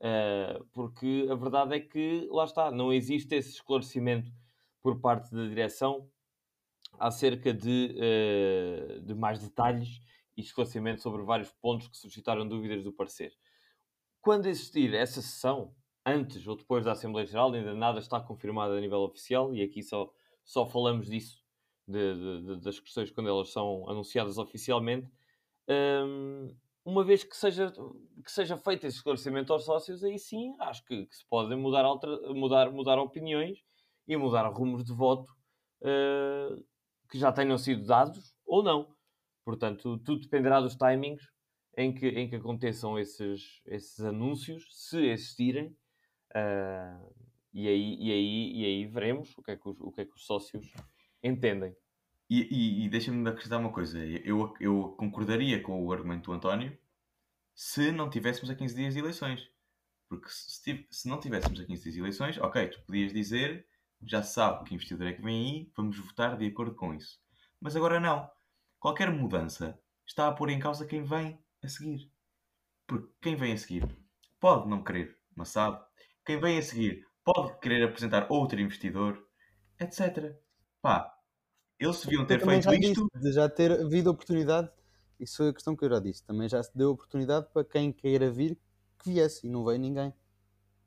Uh, porque a verdade é que, lá está, não existe esse esclarecimento por parte da direção acerca de, uh, de mais detalhes e esclarecimento sobre vários pontos que suscitaram dúvidas do parecer. Quando existir essa sessão, antes ou depois da Assembleia Geral, ainda nada está confirmado a nível oficial e aqui só, só falamos disso, de, de- das questões quando elas são anunciadas oficialmente. Um, uma vez que seja, que seja feito esse esclarecimento aos sócios, aí sim acho que, que se podem mudar, alter- mudar, mudar opiniões e mudar rumos de voto uh, que já tenham sido dados ou não. Portanto, tudo dependerá dos timings em que, em que aconteçam esses, esses anúncios, se existirem, uh, e, aí, e, aí, e aí veremos o que é que os, o que é que os sócios entendem. E, e- e deixa-me acrescentar uma coisa. Eu, eu concordaria com o argumento do António se não tivéssemos a 15 dias de eleições. Porque se, se não tivéssemos a 15 dias de eleições, ok, tu podias dizer, já sabe que investidor é que vem aí, vamos votar de acordo com isso. Mas agora não. Qualquer mudança está a pôr em causa quem vem a seguir. Porque quem vem a seguir pode não querer uma SAD, quem vem a seguir pode querer apresentar outro investidor, etc. Pá, eles deviam ter feito já isto. disse, de já ter havido oportunidade. Isso foi a questão que eu já disse. Também já se deu oportunidade para quem queira vir que viesse e não veio ninguém.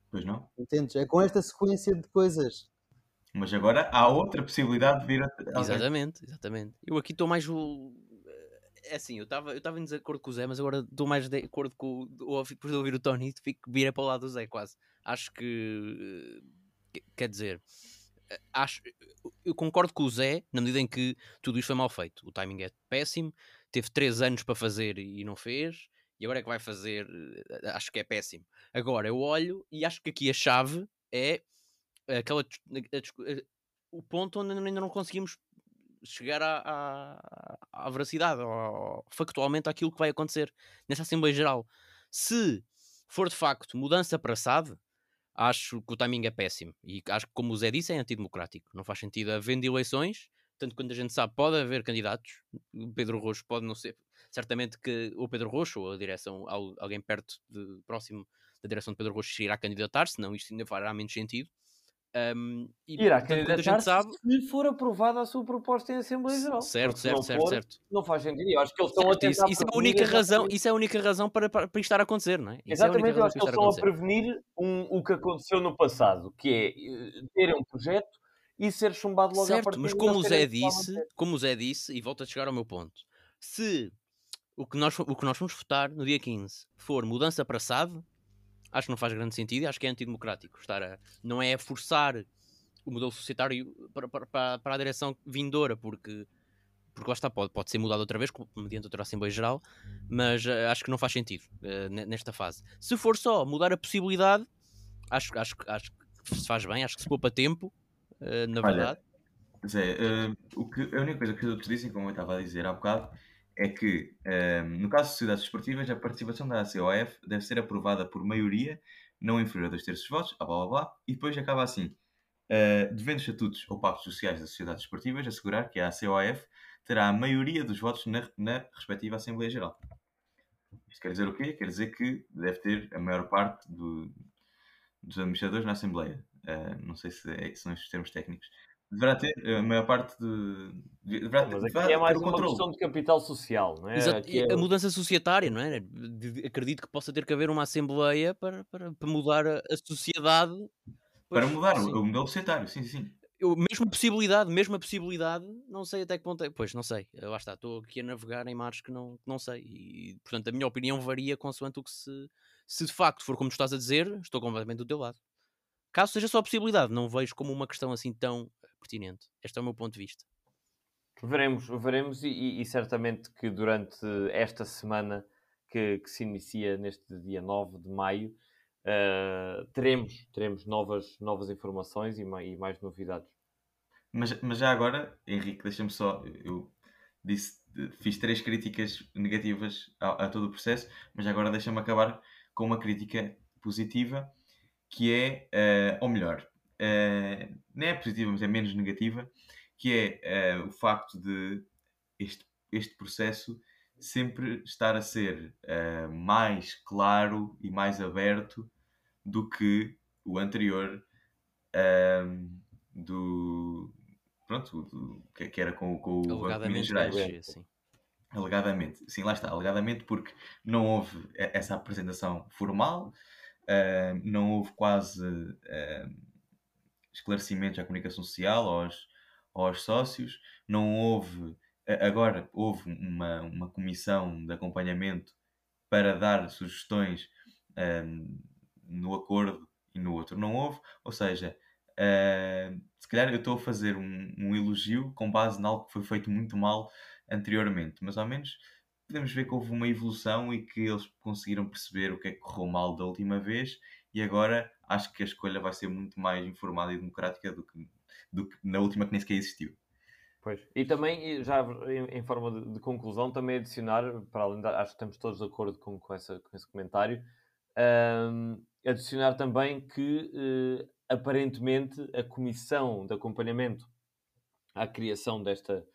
Pois não? Entendes? É com esta sequência de coisas. Mas agora há outra possibilidade de vir a. Exatamente, exatamente. Eu aqui estou mais. É assim, eu estava eu tava em desacordo com o Zé, mas agora estou mais de acordo com o. ou- Depois de ouvir o Tony, fico vira para o lado do Zé, quase. Acho que. que- Quer dizer. Eh, Acho, eu concordo com o Zé na medida em que tudo isto foi mal feito. O timing é péssimo, teve 3 anos para fazer e não fez, e agora é que vai fazer. eh, Acho que é péssimo. Agora eu olho e acho que aqui a chave é aquela dis- a a- o ponto onde ainda não conseguimos chegar à, à, à veracidade, ao- factualmente àquilo que vai acontecer nessa Assembleia Geral. Se for de facto mudança para SAD, acho que o timing é péssimo. E acho que, como o Zé disse, é antidemocrático. Não faz sentido havendo eleições, tanto quando a gente sabe pode haver candidatos. O Pedro Roxo pode não ser. Certamente que o Pedro Roxo ou a direção, al- alguém perto, de, próximo da direção de Pedro Roxo, irá candidatar, senão isto ainda fará menos sentido. Um, e, Irá portanto, quando a gente candidatar sabe, se for aprovada a sua proposta em Assembleia Geral. certo, certo, não certo, for, certo. Não faz sentido. Eu acho que eles estão a Certo, isso, tentar isso é a única razão, isso é a única razão para, para, para isto estar a acontecer, não é? Isso é a Exatamente, eu razão acho que eles estão estar a prevenir um- o que aconteceu no passado, que é eh, terem um projeto e ser chumbado logo à Certo, partida. mas como o Zé disse, como o Zé disse, e volto a chegar ao meu ponto, se o que nós, o que nós vamos votar no dia 15 for mudança para SAD, acho que não faz grande sentido e acho que é antidemocrático. Estar a, não é a forçar o modelo societário para, para, para, a direção vindoura, porque, porque lá está, pode, pode ser mudado outra vez, como- mediante outra Assembleia Geral, mas eh, acho que não faz sentido ne- nesta fase. Se for só mudar a possibilidade, acho, acho, acho que se faz bem, acho que se poupa tempo, eh, na Olha, verdade. Zé, o que, a única coisa que os outros dizem, como eu estava a dizer há bocado, é que, no caso de sociedades esportivas, a participação da ACOF deve ser aprovada por maioria não inferior a dois terços dos votos, blá blá blá, e depois acaba assim. eh, devendo os estatutos ou pactos sociais das sociedades esportivas assegurar que a ACOF terá a maioria dos votos na, na respectiva Assembleia Geral. Isto quer dizer o quê? Quer dizer que deve ter a maior parte do- dos administradores na Assembleia. Eh, não sei se é- são estes termos técnicos. Deverá ter a maior parte de. Deverá ter, Mas aqui é mais uma controle. questão de capital social, não é? Exato. Aqui é- A mudança societária, não é? Acredito que possa ter que haver uma assembleia para, para, para mudar a, sociedade. Para mudar o, sim. o modelo societário, sim, sim. Eu, mesma possibilidade, mesma possibilidade, não sei até que ponto é. Pois, não sei. Lá está, estou aqui a navegar em mares que não, que não sei. E, portanto, a minha opinião varia consoante o que se. Se de facto for como tu estás a dizer, estou completamente do teu lado. caso seja só a possibilidade, não vejo como uma questão assim tão pertinente. Este é o meu ponto de vista. Veremos, veremos, e, e certamente que durante esta semana que, que, se inicia neste dia 9 de maio, uh, teremos, teremos novas, novas informações e mais, e mais novidades. Mas, mas já agora, Henrique, deixa-me só. Eu disse, fiz três críticas negativas a, a todo o processo, mas agora deixa-me acabar com uma crítica positiva, que é, uh, ou melhor, uh, não é positiva, mas é menos negativa, que é uh, o facto de este, este processo sempre estar a ser uh, mais claro e mais aberto do que o anterior uh, do pronto do, que, era com, com o Banco de Minas Gerais sim. alegadamente sim lá está alegadamente porque não houve essa apresentação formal uh, não houve quase esclarecimentos à comunicação social aos, aos sócios. Não houve Agora houve uma, uma comissão de acompanhamento para dar sugestões um, no acordo e no outro não houve, ou seja, uh, se calhar eu estou a fazer um, um, elogio com base em algo que foi feito muito mal anteriormente, mas ao menos podemos ver que houve uma evolução e que eles conseguiram perceber o que é que correu mal da última vez e agora acho que a escolha vai ser muito mais informada e democrática do que, do que na última que nem sequer existiu. Pois. E também, já em, em forma de, de, conclusão, também adicionar, para além da, acho que estamos todos de acordo com, com, essa, com esse comentário, um, adicionar também que uh, aparentemente a comissão de acompanhamento à criação desta,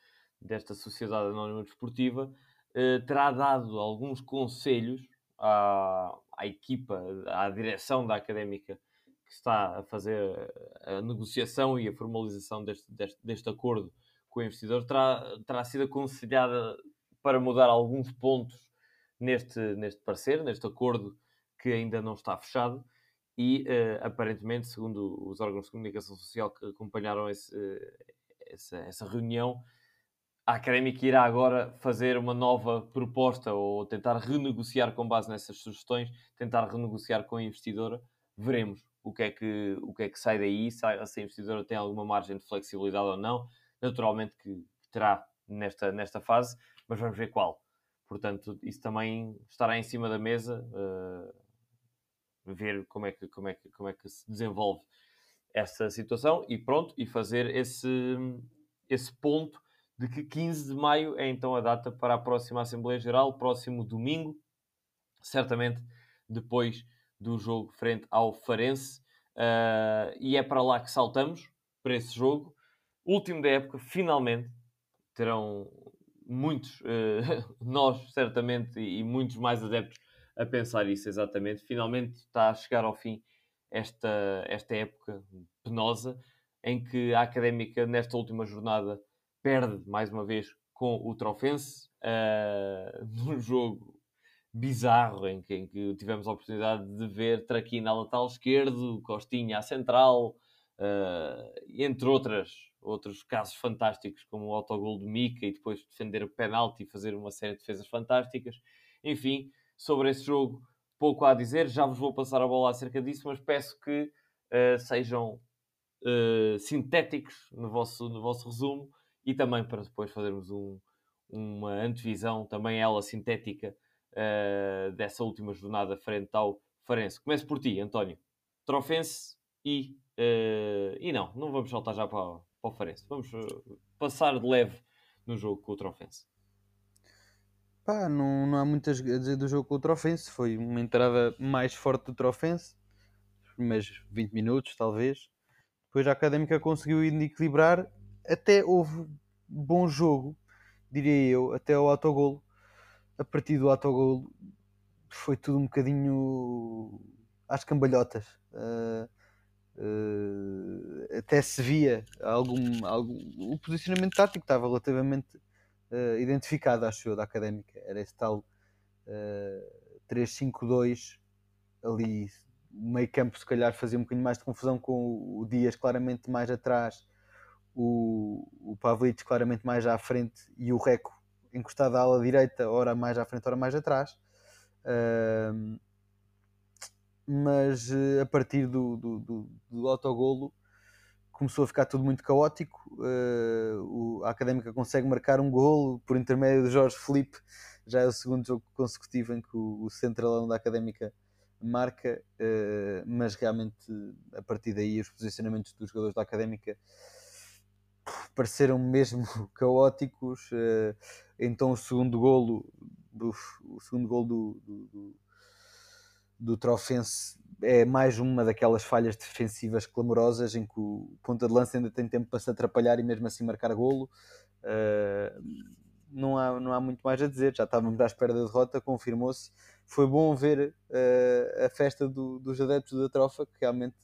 desta Sociedade Anónima Desportiva uh, terá dado alguns conselhos à, à equipa, à direção da académica que está a fazer a negociação e a formalização deste, deste, deste acordo com o investidor terá, terá sido aconselhada para mudar alguns pontos neste, neste parecer, neste acordo que ainda não está fechado e uh, aparentemente, segundo os órgãos de comunicação social que acompanharam esse, essa, essa reunião, a Académica irá agora fazer uma nova proposta ou tentar renegociar com base nessas sugestões, tentar renegociar com a investidora. Veremos o que é que, o que, é que sai daí, se a, investidora tem alguma margem de flexibilidade ou não naturalmente que terá nesta, nesta fase, mas vamos ver qual. Portanto, isso também estará em cima da mesa, uh, ver como é, que, como, é que, como é que se desenvolve essa situação e pronto, e fazer esse, esse ponto de que 15 de maio é então a data para a próxima Assembleia Geral, próximo domingo, certamente depois do jogo frente ao Farense, uh, e é para lá que saltamos, para esse jogo, último da época, finalmente, terão muitos, uh, <laughs> nós certamente, e, muitos mais adeptos a pensar isso exatamente. Finalmente está a chegar ao fim esta, esta época penosa em que a Académica, nesta última jornada, perde mais uma vez com o Trofense, uh, <laughs> num jogo bizarro em que, em que, tivemos a oportunidade de ver Traquina a lateral esquerdo, Costinha à central, uh, entre outras outros casos fantásticos, como o autogol do Mika e depois defender o penalti e fazer uma série de defesas fantásticas. Enfim, sobre esse jogo, pouco há a dizer. Já vos vou passar a bola acerca disso, mas peço que uh, sejam uh, sintéticos no vosso, no vosso resumo e também para depois fazermos um, uma antevisão, também ela sintética, uh, dessa última jornada frente ao Farense. Começo por ti, António. Trofense e. e não, não vamos saltar já para, para o Farense. Vamos uh, passar de leve no jogo com o Trofense. Pá, não, não há muitas a dizer do jogo com o Trofense. Foi uma entrada mais forte do Trofense, mas 20 minutos talvez. Depois a Académica conseguiu equilibrar. Até houve bom jogo, diria eu, até o autogolo. A partir do autogolo foi tudo um bocadinho às cambalhotas. Uh, Uh, até se via algum, algum. O posicionamento tático estava relativamente uh, identificado, acho eu, da académica. Era esse tal uh, eh, 3-5-2 ali. Meio campo, se calhar, fazia um bocadinho mais de confusão com o Dias claramente mais atrás, o, o claramente mais à frente e o Reco encostado à ala direita, ora mais à frente, ora mais atrás. Uh, mas uh, a partir do, do, do, do autogolo começou a ficar tudo muito caótico. Uh, o, a Académica consegue marcar um golo por intermédio de Jorge Felipe. Já é o segundo jogo consecutivo em que o, o centralão da Académica marca, uh, mas realmente a partir daí os posicionamentos dos jogadores da Académica pareceram mesmo <laughs> caóticos. Uh, então o segundo golo, o segundo golo do, do, do, do Trofense é mais uma daquelas falhas defensivas clamorosas em que o ponta de lança ainda tem tempo para se atrapalhar e mesmo assim marcar golo. Uh, não, há, não há muito mais a dizer, já estávamos à espera da derrota, confirmou-se. Foi bom ver uh, a festa do, dos adeptos da Trofa, que realmente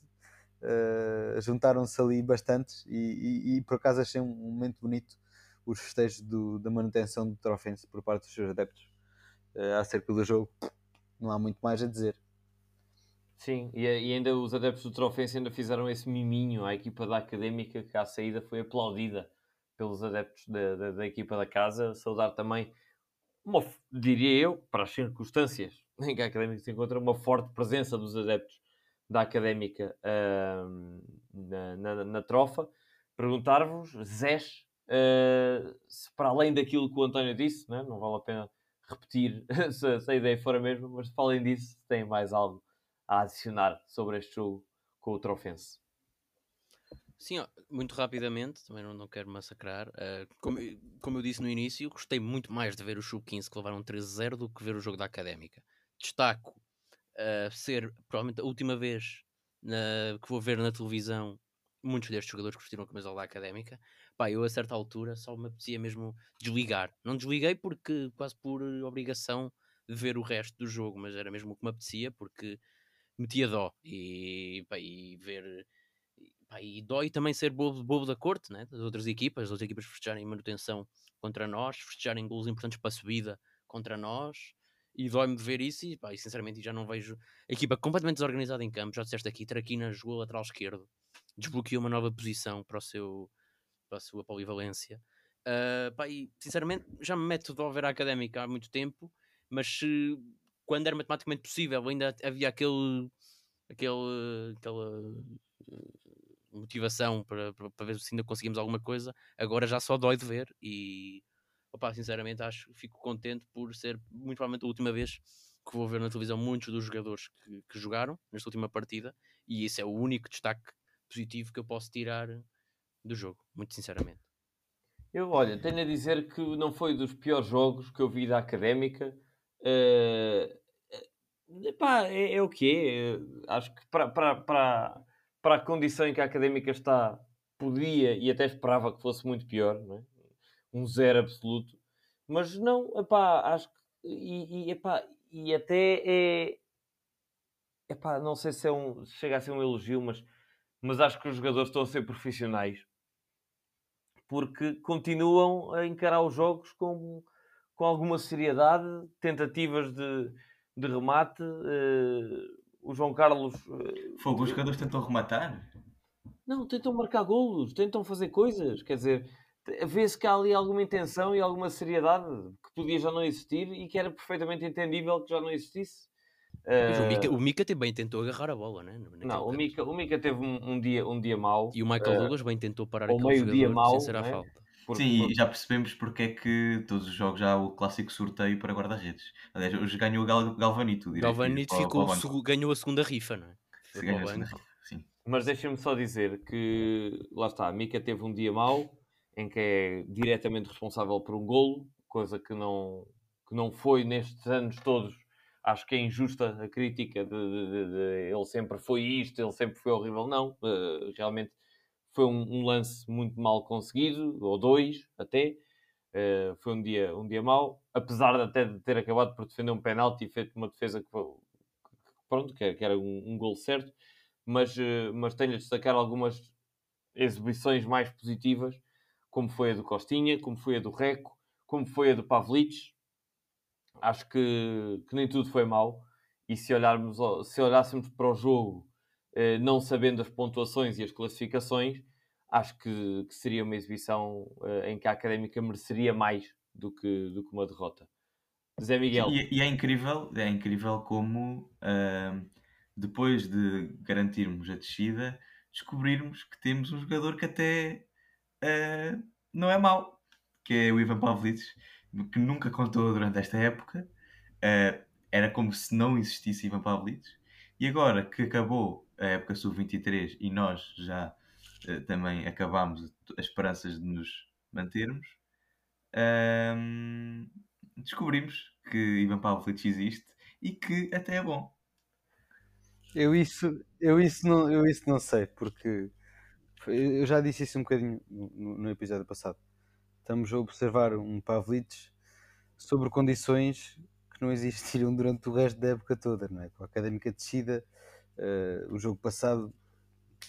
uh, juntaram-se ali bastantes e, e, e, por acaso achei um, um momento bonito os festejos do, da manutenção do Trofense por parte dos seus adeptos acerca do jogo. Não há muito mais a dizer. Sim, e, e, ainda os adeptos do Trofense ainda fizeram esse miminho à equipa da Académica que à saída foi aplaudida pelos adeptos da, da, da equipa da casa. Saudar também, uma, diria eu, para as circunstâncias <laughs> em que a Académica se encontra, uma forte presença dos adeptos da Académica uh, na, na, na, trofa. Perguntar-vos, Zés, uh, se para além daquilo que o António disse, né, não vale a pena repetir <laughs> se, se a ideia for a mesma, mas para além disso, se tem mais algo a adicionar sobre este jogo com o Trofense? Sim, muito rapidamente, também não, não quero massacrar. Uh, como, como, eu disse no início, gostei muito mais de ver o Sub-15 que levaram 13-0 do que ver o jogo da Académica. Destaco ser provavelmente a última vez na, que vou ver na televisão muitos destes jogadores que vestiram a camisola Académica. Pá, eu a certa altura só me apetecia mesmo desligar. Não desliguei porque quase por obrigação de ver o resto do jogo, mas era mesmo o que me apetecia porque metia dó e, pá, e ver pá, e dói também ser bobo, bobo da corte né? das outras equipas, as outras equipas festejarem manutenção contra nós, festejarem golos importantes para a subida contra nós e dói-me de ver isso e, pá, e sinceramente já não vejo a equipa completamente desorganizada em campo, já disseste aqui, Traquina jogou lateral esquerdo desbloqueou uma nova posição para, o seu, para a sua polivalência uh, pá, e sinceramente já me meto de a Académica há muito tempo mas se quando era matematicamente possível, ainda havia aquele, aquele, aquela motivação para, para, para ver se ainda conseguimos alguma coisa. Agora já só dói de ver e, opa, sinceramente, acho fico contente por ser muito provavelmente a última vez que vou ver na televisão muitos dos jogadores que, que jogaram nesta última partida e esse é o único destaque positivo que eu posso tirar do jogo, muito sinceramente. Eu, olha, tenho a dizer que não foi dos piores jogos que eu vi da Académica. Uh, Epá, é, é o que é. Acho que para, para, para, para a condição em que a académica está, podia e até esperava que fosse muito pior, não é? Um zero absoluto. Mas não, epá, acho que. E, e, epá, e até é. Epá, não sei se é um, chega a ser um elogio, mas, mas acho que os jogadores estão a ser profissionais porque continuam a encarar os jogos com, com alguma seriedade, tentativas de de remate. Uh, o João Carlos. Uh, Fogo, os jogadores tentam rematar? Não, tentam marcar golos, tentam fazer coisas. Quer dizer, vê-se que há ali alguma intenção e alguma seriedade que podia já não existir e que era perfeitamente entendível que já não existisse. Mas o, Mika, o Mika também tentou agarrar a bola, né? não, o Mika, o Mika teve um, um, dia, um dia mau. E o Michael uh, Douglas bem tentou parar aquele meio dia mau, sem ser à né? falta. Porque, Sim, porque... já percebemos porque é que todos os jogos já há o clássico sorteio para guarda-redes. Aliás, hoje ganhou o Gal Galvanito. Galvanito ficou, ganhou a segunda rifa, não é? Se ganhou a segunda rifa, sim. Mas deixem-me só dizer que, lá está, a Mika teve um dia mau, em que é diretamente responsável por um golo, coisa que não, que não foi nestes anos todos. Acho que é injusta a crítica de, de, de, ele sempre foi isto, ele sempre foi horrível. Não, uh, realmente foi um, um, lance muito mal conseguido, ou dois até. Uh, foi um dia, um dia mau, apesar de até de ter acabado por defender um penalti e feito uma defesa que, pronto, que era um, um gol certo, mas, uh, mas tenho a destacar algumas exibições mais positivas, como foi a do Costinha, como foi a do Reco, como foi a do Pavlic. Acho que, que nem tudo foi mau. E se, olharmos, se olhássemos para o jogo eh, não sabendo as pontuações e as classificações, acho que, que seria uma exibição uh, em que a Académica mereceria mais do que, do que uma derrota. Zé Miguel. E, e é incrível, é incrível como uh, depois de garantirmos a descida, descobrirmos que temos um jogador que até uh, não é mau, que é o Ivan Pavlidis, que nunca contou durante esta época. Uh, era como se não existisse Ivan Pavlidis. E agora que acabou a época sub-23 e nós já uh, também acabámos as esperanças de nos mantermos, um, descobrimos que Ivan Pavlidis existe e que até é bom. Eu isso, eu isso, não, eu isso não sei, porque eu já disse isso um bocadinho no, no episódio passado. Estamos a observar um Pavlidis sobre condições que não existiram durante o resto da época toda, não é? Com a académica descida, uh, o jogo passado,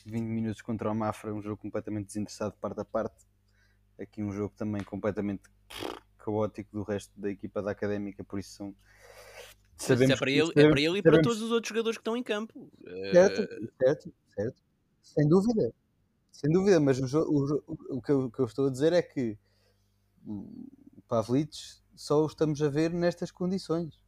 20 minutos contra o Mafra, um jogo completamente desinteressado parte a parte. Aqui um jogo também completamente caótico do resto da equipa da académica, por isso são Sabemos é para, ele, é para ele e para todos os outros jogadores que estão em campo. Certo, certo, certo. Sem dúvida. Sem dúvida, mas o, o, o, que, eu, o que eu estou a dizer é que o Pavlidis só o estamos a ver nestas condições.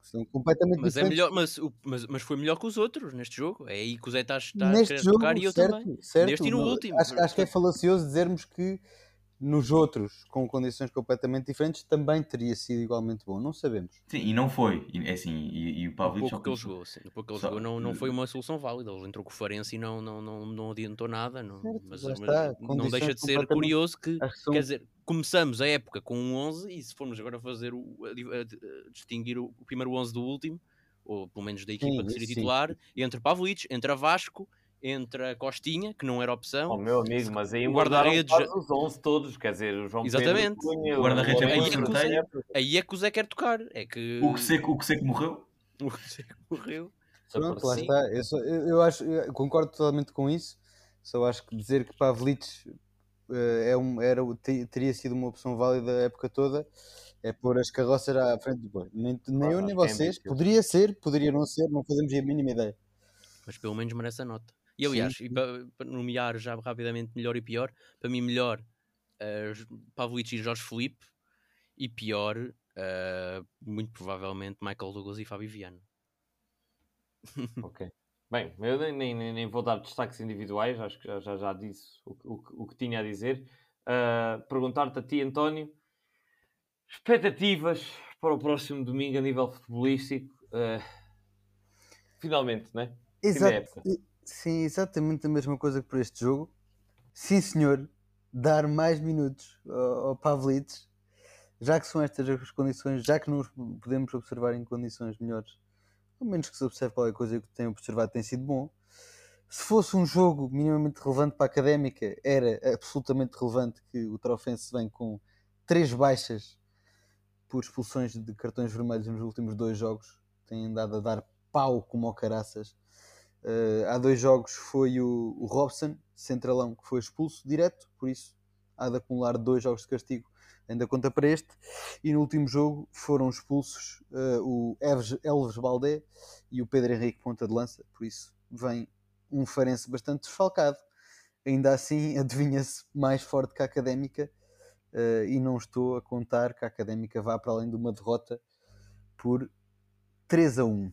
São completamente mas, é melhor, mas, mas, mas foi melhor que os outros neste jogo. É aí que o Zé está, está neste a jogo, tocar e eu certo, também. Certo, neste e no último. Acho, acho que é falacioso dizermos que nos outros, com condições completamente diferentes, também teria sido igualmente bom. Não sabemos. Sim, e não foi. E, é assim, e, e o Pavlidis... O pouco que ele jogou, sim. O pouco que ele só... jogou não, não foi uma solução válida. Ele entrou com o Farense e não, não, não, não adiantou nada. Não, certo, mas, mas não deixa de ser curioso que, quer dizer, começamos a época com um 11 e se formos agora fazer o, a, a, a distinguir o, o, primeiro 11 do último, ou pelo menos da equipa sim, que seria titular, entre Pavlidis, entre Vasco entre a Costinha, que não era opção. Oh, meu amigo, mas aí o guarda-redes os 11 todos, quer dizer, o João Exatamente. Pedro, o guarda-redes é aí, é que o Zé, aí é que o Zé quer tocar. É que... O que seco, o que seco morreu? <laughs> O que seco morreu. Pronto, lá está. Eu, só, eu, eu, acho, eu concordo totalmente com isso. Só acho que dizer que Pavlitz uh, é um, era, teria sido uma opção válida a época toda é pôr as carroças à frente do boi. Nem, nem ah, eu nem vocês. Poderia ser, poderia não ser, não fazemos a mínima ideia. Mas pelo menos merece a nota. E aliás, sim, sim. para, para nomear já rapidamente melhor e pior, para mim melhor uh, Pavlic e Jorge Felipe e pior, uh, muito provavelmente Michael Douglas e Fábio Viano. <laughs> ok. Bem, eu nem, nem, nem, vou dar destaques individuais, acho que já, já, já disse o, o, o, que tinha a dizer. Uh, Perguntar-te a ti, António, expectativas para o próximo domingo a nível futebolístico. Uh, finalmente, não é? Exato. Sim, exatamente a mesma coisa que para este jogo. Sim, senhor, dar mais minutos ao, ao Pavlidis, já que são estas as condições, já que não os podemos observar em condições melhores, ao menos que se observe qualquer coisa que tenha observado tem sido bom. Se fosse um jogo minimamente relevante para a académica, era absolutamente relevante que o Trofense vem com três baixas por expulsões de cartões vermelhos nos últimos dois jogos. Tem andado a dar pau como ao caraças Uh, há dois jogos foi o, o Robson, centralão, que foi expulso direto, por isso há de acumular dois jogos de castigo, ainda conta para este. E no último jogo foram expulsos uh, o Elves, Elves Baldé e o Pedro Henrique Ponta de Lança, por isso vem um Farense bastante desfalcado. Ainda assim, <laughs> adivinha-se mais forte que a Académica uh, e não estou a contar que a Académica vá para além de uma derrota por 3 a 1.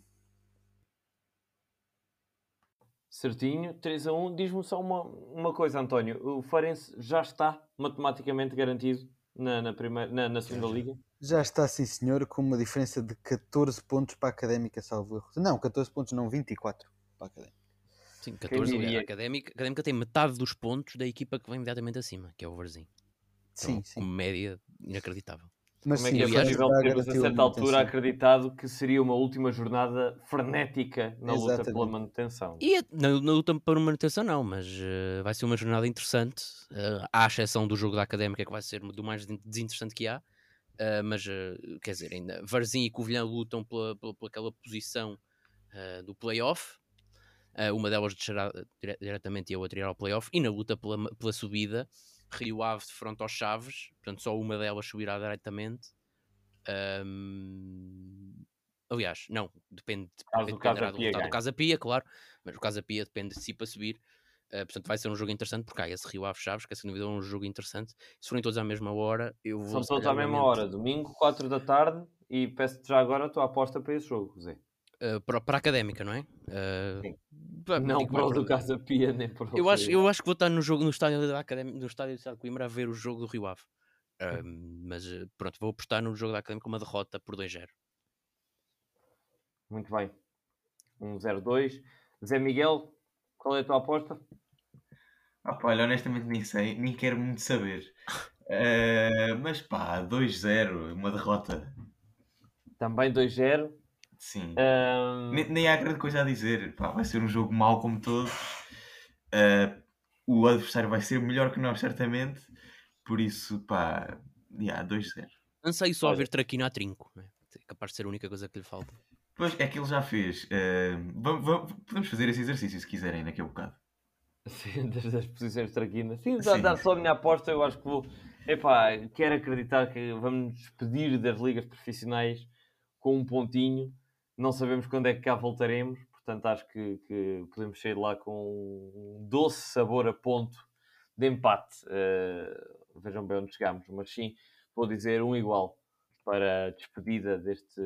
Certinho, 3 a 1. Diz-me só uma, uma coisa, António. O Farense já está matematicamente garantido na, na, primeira, na, na segunda liga? Já está, sim, senhor, com uma diferença de 14 pontos para a Académica, salvo erro. Não, 14 pontos, não, 24 para a Académica. Sim, 14 a Académica, a Académica tem metade dos pontos da equipa que vem imediatamente acima, que é o Varzim. Sim, então, sim. Com média inacreditável. Mas Como é que é possível termos a certa altura acreditado que seria uma última jornada frenética na Exatamente. luta pela manutenção? E na, na luta pela manutenção não, mas uh, vai ser uma jornada interessante, uh, à exceção do jogo da Académica que vai ser do mais desinteressante que há, uh, mas quer dizer, ainda Varzim e Covilhã lutam pela, pela, pela aquela posição do playoff, uma delas descerá diretamente e a outra irá ao playoff, e na luta pela, pela subida Rio Ave de frente aos Chaves, portanto só uma delas subirá diretamente. Um... Aliás, não, depende, do Casa do resultado do Casa Pia, claro, mas o Casa Pia depende de si para subir. Uh, portanto, vai ser um jogo interessante porque há esse Rio Ave Chaves, que é sem dúvida um jogo interessante. Se forem todos à mesma hora, eu vou. São todos à mesma hora, domingo, 4 da tarde, e peço-te já agora a tua aposta para esse jogo, José. Uh, para, para a académica, não é? Uh, não para o do Casa Pia, nem para o eu acho, eu acho que vou estar no jogo no estádio da Académica, no estádio de Coimbra a ver o jogo do Rio Ave. Uh, mas pronto, vou apostar no jogo da Académica uma derrota por 2-0. Muito bem. 1-0-2. Zé Miguel, qual é a tua aposta? Ah, pá, olha, honestamente nem sei, nem quero muito saber. Uh, <laughs> mas pá, 2-0, uma derrota. Também 2-0. Sim. Um... Nem, nem, há grande coisa a dizer. Pá, vai ser um jogo mau como todos. Uh, o adversário vai ser melhor que nós, certamente. Por isso, pá, yeah, 2-0. Ansei só a ver Traquina a trinco. É? é capaz de ser a única coisa que lhe falta. Pois é que ele já fez. Uh, vamos, vamos, podemos fazer esse exercício se quiserem, daqui a bocado. Sim, das, das posições de traquina. Sim, Sim. dar só a minha aposta, eu acho que vou. Epá, quero acreditar que vamos despedir das ligas profissionais com um pontinho. Não sabemos quando é que cá voltaremos, portanto acho que, que podemos sair lá com um doce sabor a ponto de empate. Uh, vejam bem onde chegamos, mas sim, vou dizer um igual para a despedida deste,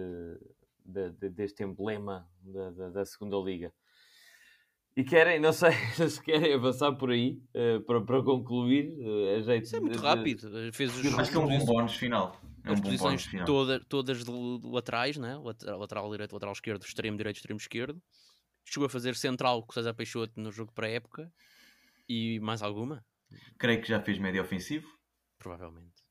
de, de, deste emblema da, da, da, segunda liga. E querem, não sei <laughs> se querem avançar por aí uh, para, para concluir. Uh, a jeito Isso é muito de, rápido. Fez os, Acho que é um bom bónus final. É as um posições final. Toda, todas laterais, né? lateral, direito, lateral esquerdo, extremo direito, extremo esquerdo. Chegou a fazer central com o César Peixoto no jogo para época. E mais alguma? Creio que já fez médio ofensivo. Provavelmente.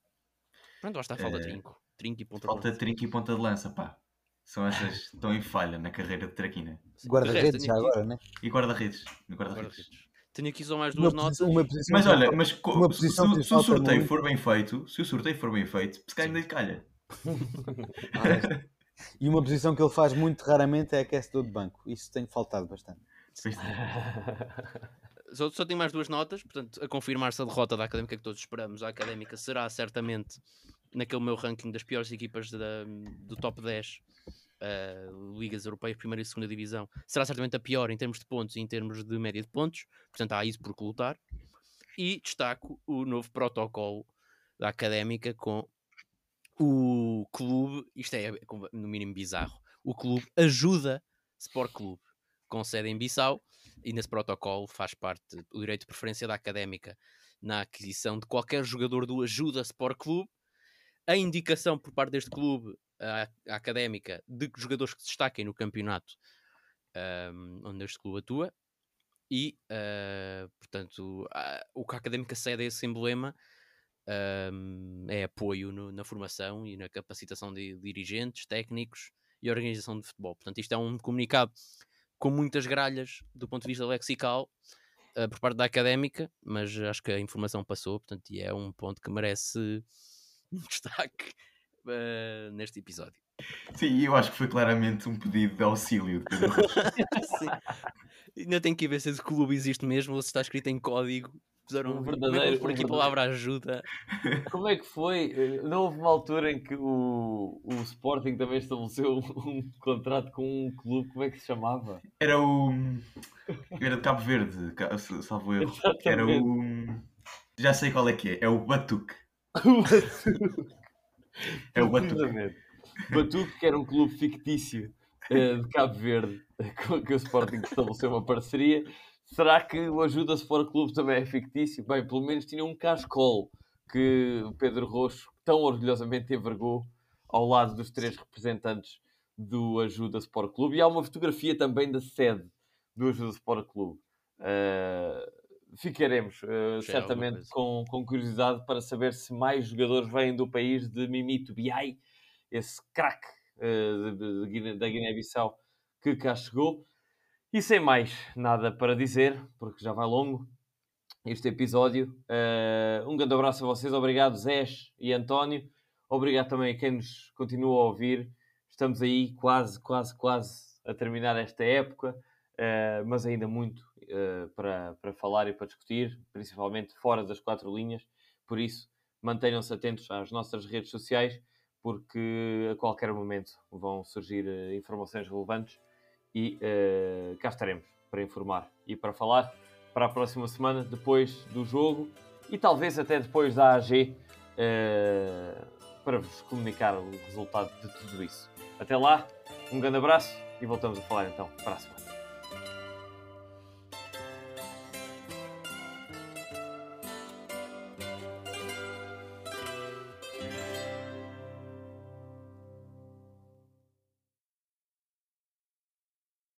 Pronto, lá está, falta é... trinco. Trinco e ponta falta de lança. trinco e ponta de lança, pá. São essas que <laughs> estão em falha na carreira de Traquina. Guarda-redes já agora, né? E guarda-redes. Guarda-redes. Tenho aqui só mais duas uma notas. Uma mas olha, mas uma se, se, se o sorteio muito... for bem feito, se o sorteio for bem feito, se calhar ainda lhe calha. <laughs> e uma posição que ele faz muito raramente é aquecedor de banco. Isso tem faltado bastante. <laughs> Só, só tenho mais duas notas, portanto, a confirmar-se a derrota da Académica que todos esperamos. A Académica será certamente naquele meu ranking das piores equipas da, do top 10 uh, ligas europeias, primeira e segunda divisão, será certamente a pior em termos de pontos e em termos de média de pontos, portanto há isso por lutar. E destaco o novo protocolo da Académica com o clube, isto é no mínimo bizarro, o clube ajuda Sport Clube, com sede em Bissau, e nesse protocolo faz parte o direito de preferência da Académica na aquisição de qualquer jogador do Ajuda Sport Clube, a indicação por parte deste clube a académica de jogadores que se destaquem no campeonato um, onde este clube atua e, uh, portanto, o que a académica cede a esse emblema um, é apoio no, na formação e na capacitação de dirigentes, técnicos e organização de futebol. Portanto, isto é um comunicado com muitas gralhas do ponto de vista lexical uh, por parte da académica, mas acho que a informação passou, portanto, e é um ponto que merece <laughs> um destaque uh, neste episódio. Sim, eu acho que foi claramente um pedido de auxílio de Pedro <laughs> Ainda tem que ver se esse clube existe mesmo ou se está escrito em código. Puseram um verdadeiro. Por aqui a palavra ajuda. Como é que foi? Eh, não houve uma altura em que o, o Sporting também estabeleceu um contrato com um clube, como é que se chamava? Era o. Era de Cabo Verde, salvo erro. Era o. Já sei qual é que é, é o Batuque. O <laughs> Batuque. É o Batuque. Batuque, que era um clube fictício uh, de Cabo Verde, <laughs> com que o Sporting estabeleceu uma parceria. Será que o Ajuda Sport Clube também é fictício? Bem, pelo menos tinha um cascol que o Pedro Roxo tão orgulhosamente envergou ao lado dos três representantes do Ajuda Sport Clube. E há uma fotografia também da sede do Ajuda Sport Clube. Uh, ficaremos uh, certamente com, com curiosidade para saber se mais jogadores vêm do país de Mimito Biai, esse craque uh, da Guiné-Bissau que cá chegou. E sem mais nada para dizer, porque já vai longo este episódio. Uh, um grande abraço a vocês, obrigado Zé e António, obrigado também a quem nos continua a ouvir. Estamos aí quase, quase, quase a terminar esta época, mas ainda muito uh, para, para falar e para discutir, principalmente fora das quatro linhas. Por isso, mantenham-se atentos às nossas redes sociais, porque a qualquer momento vão surgir uh, informações relevantes e cá estaremos para informar e para falar para a próxima semana, depois do jogo e talvez até depois da AG, para vos comunicar o resultado de tudo isso. Até lá, um grande abraço e voltamos a falar então para a semana.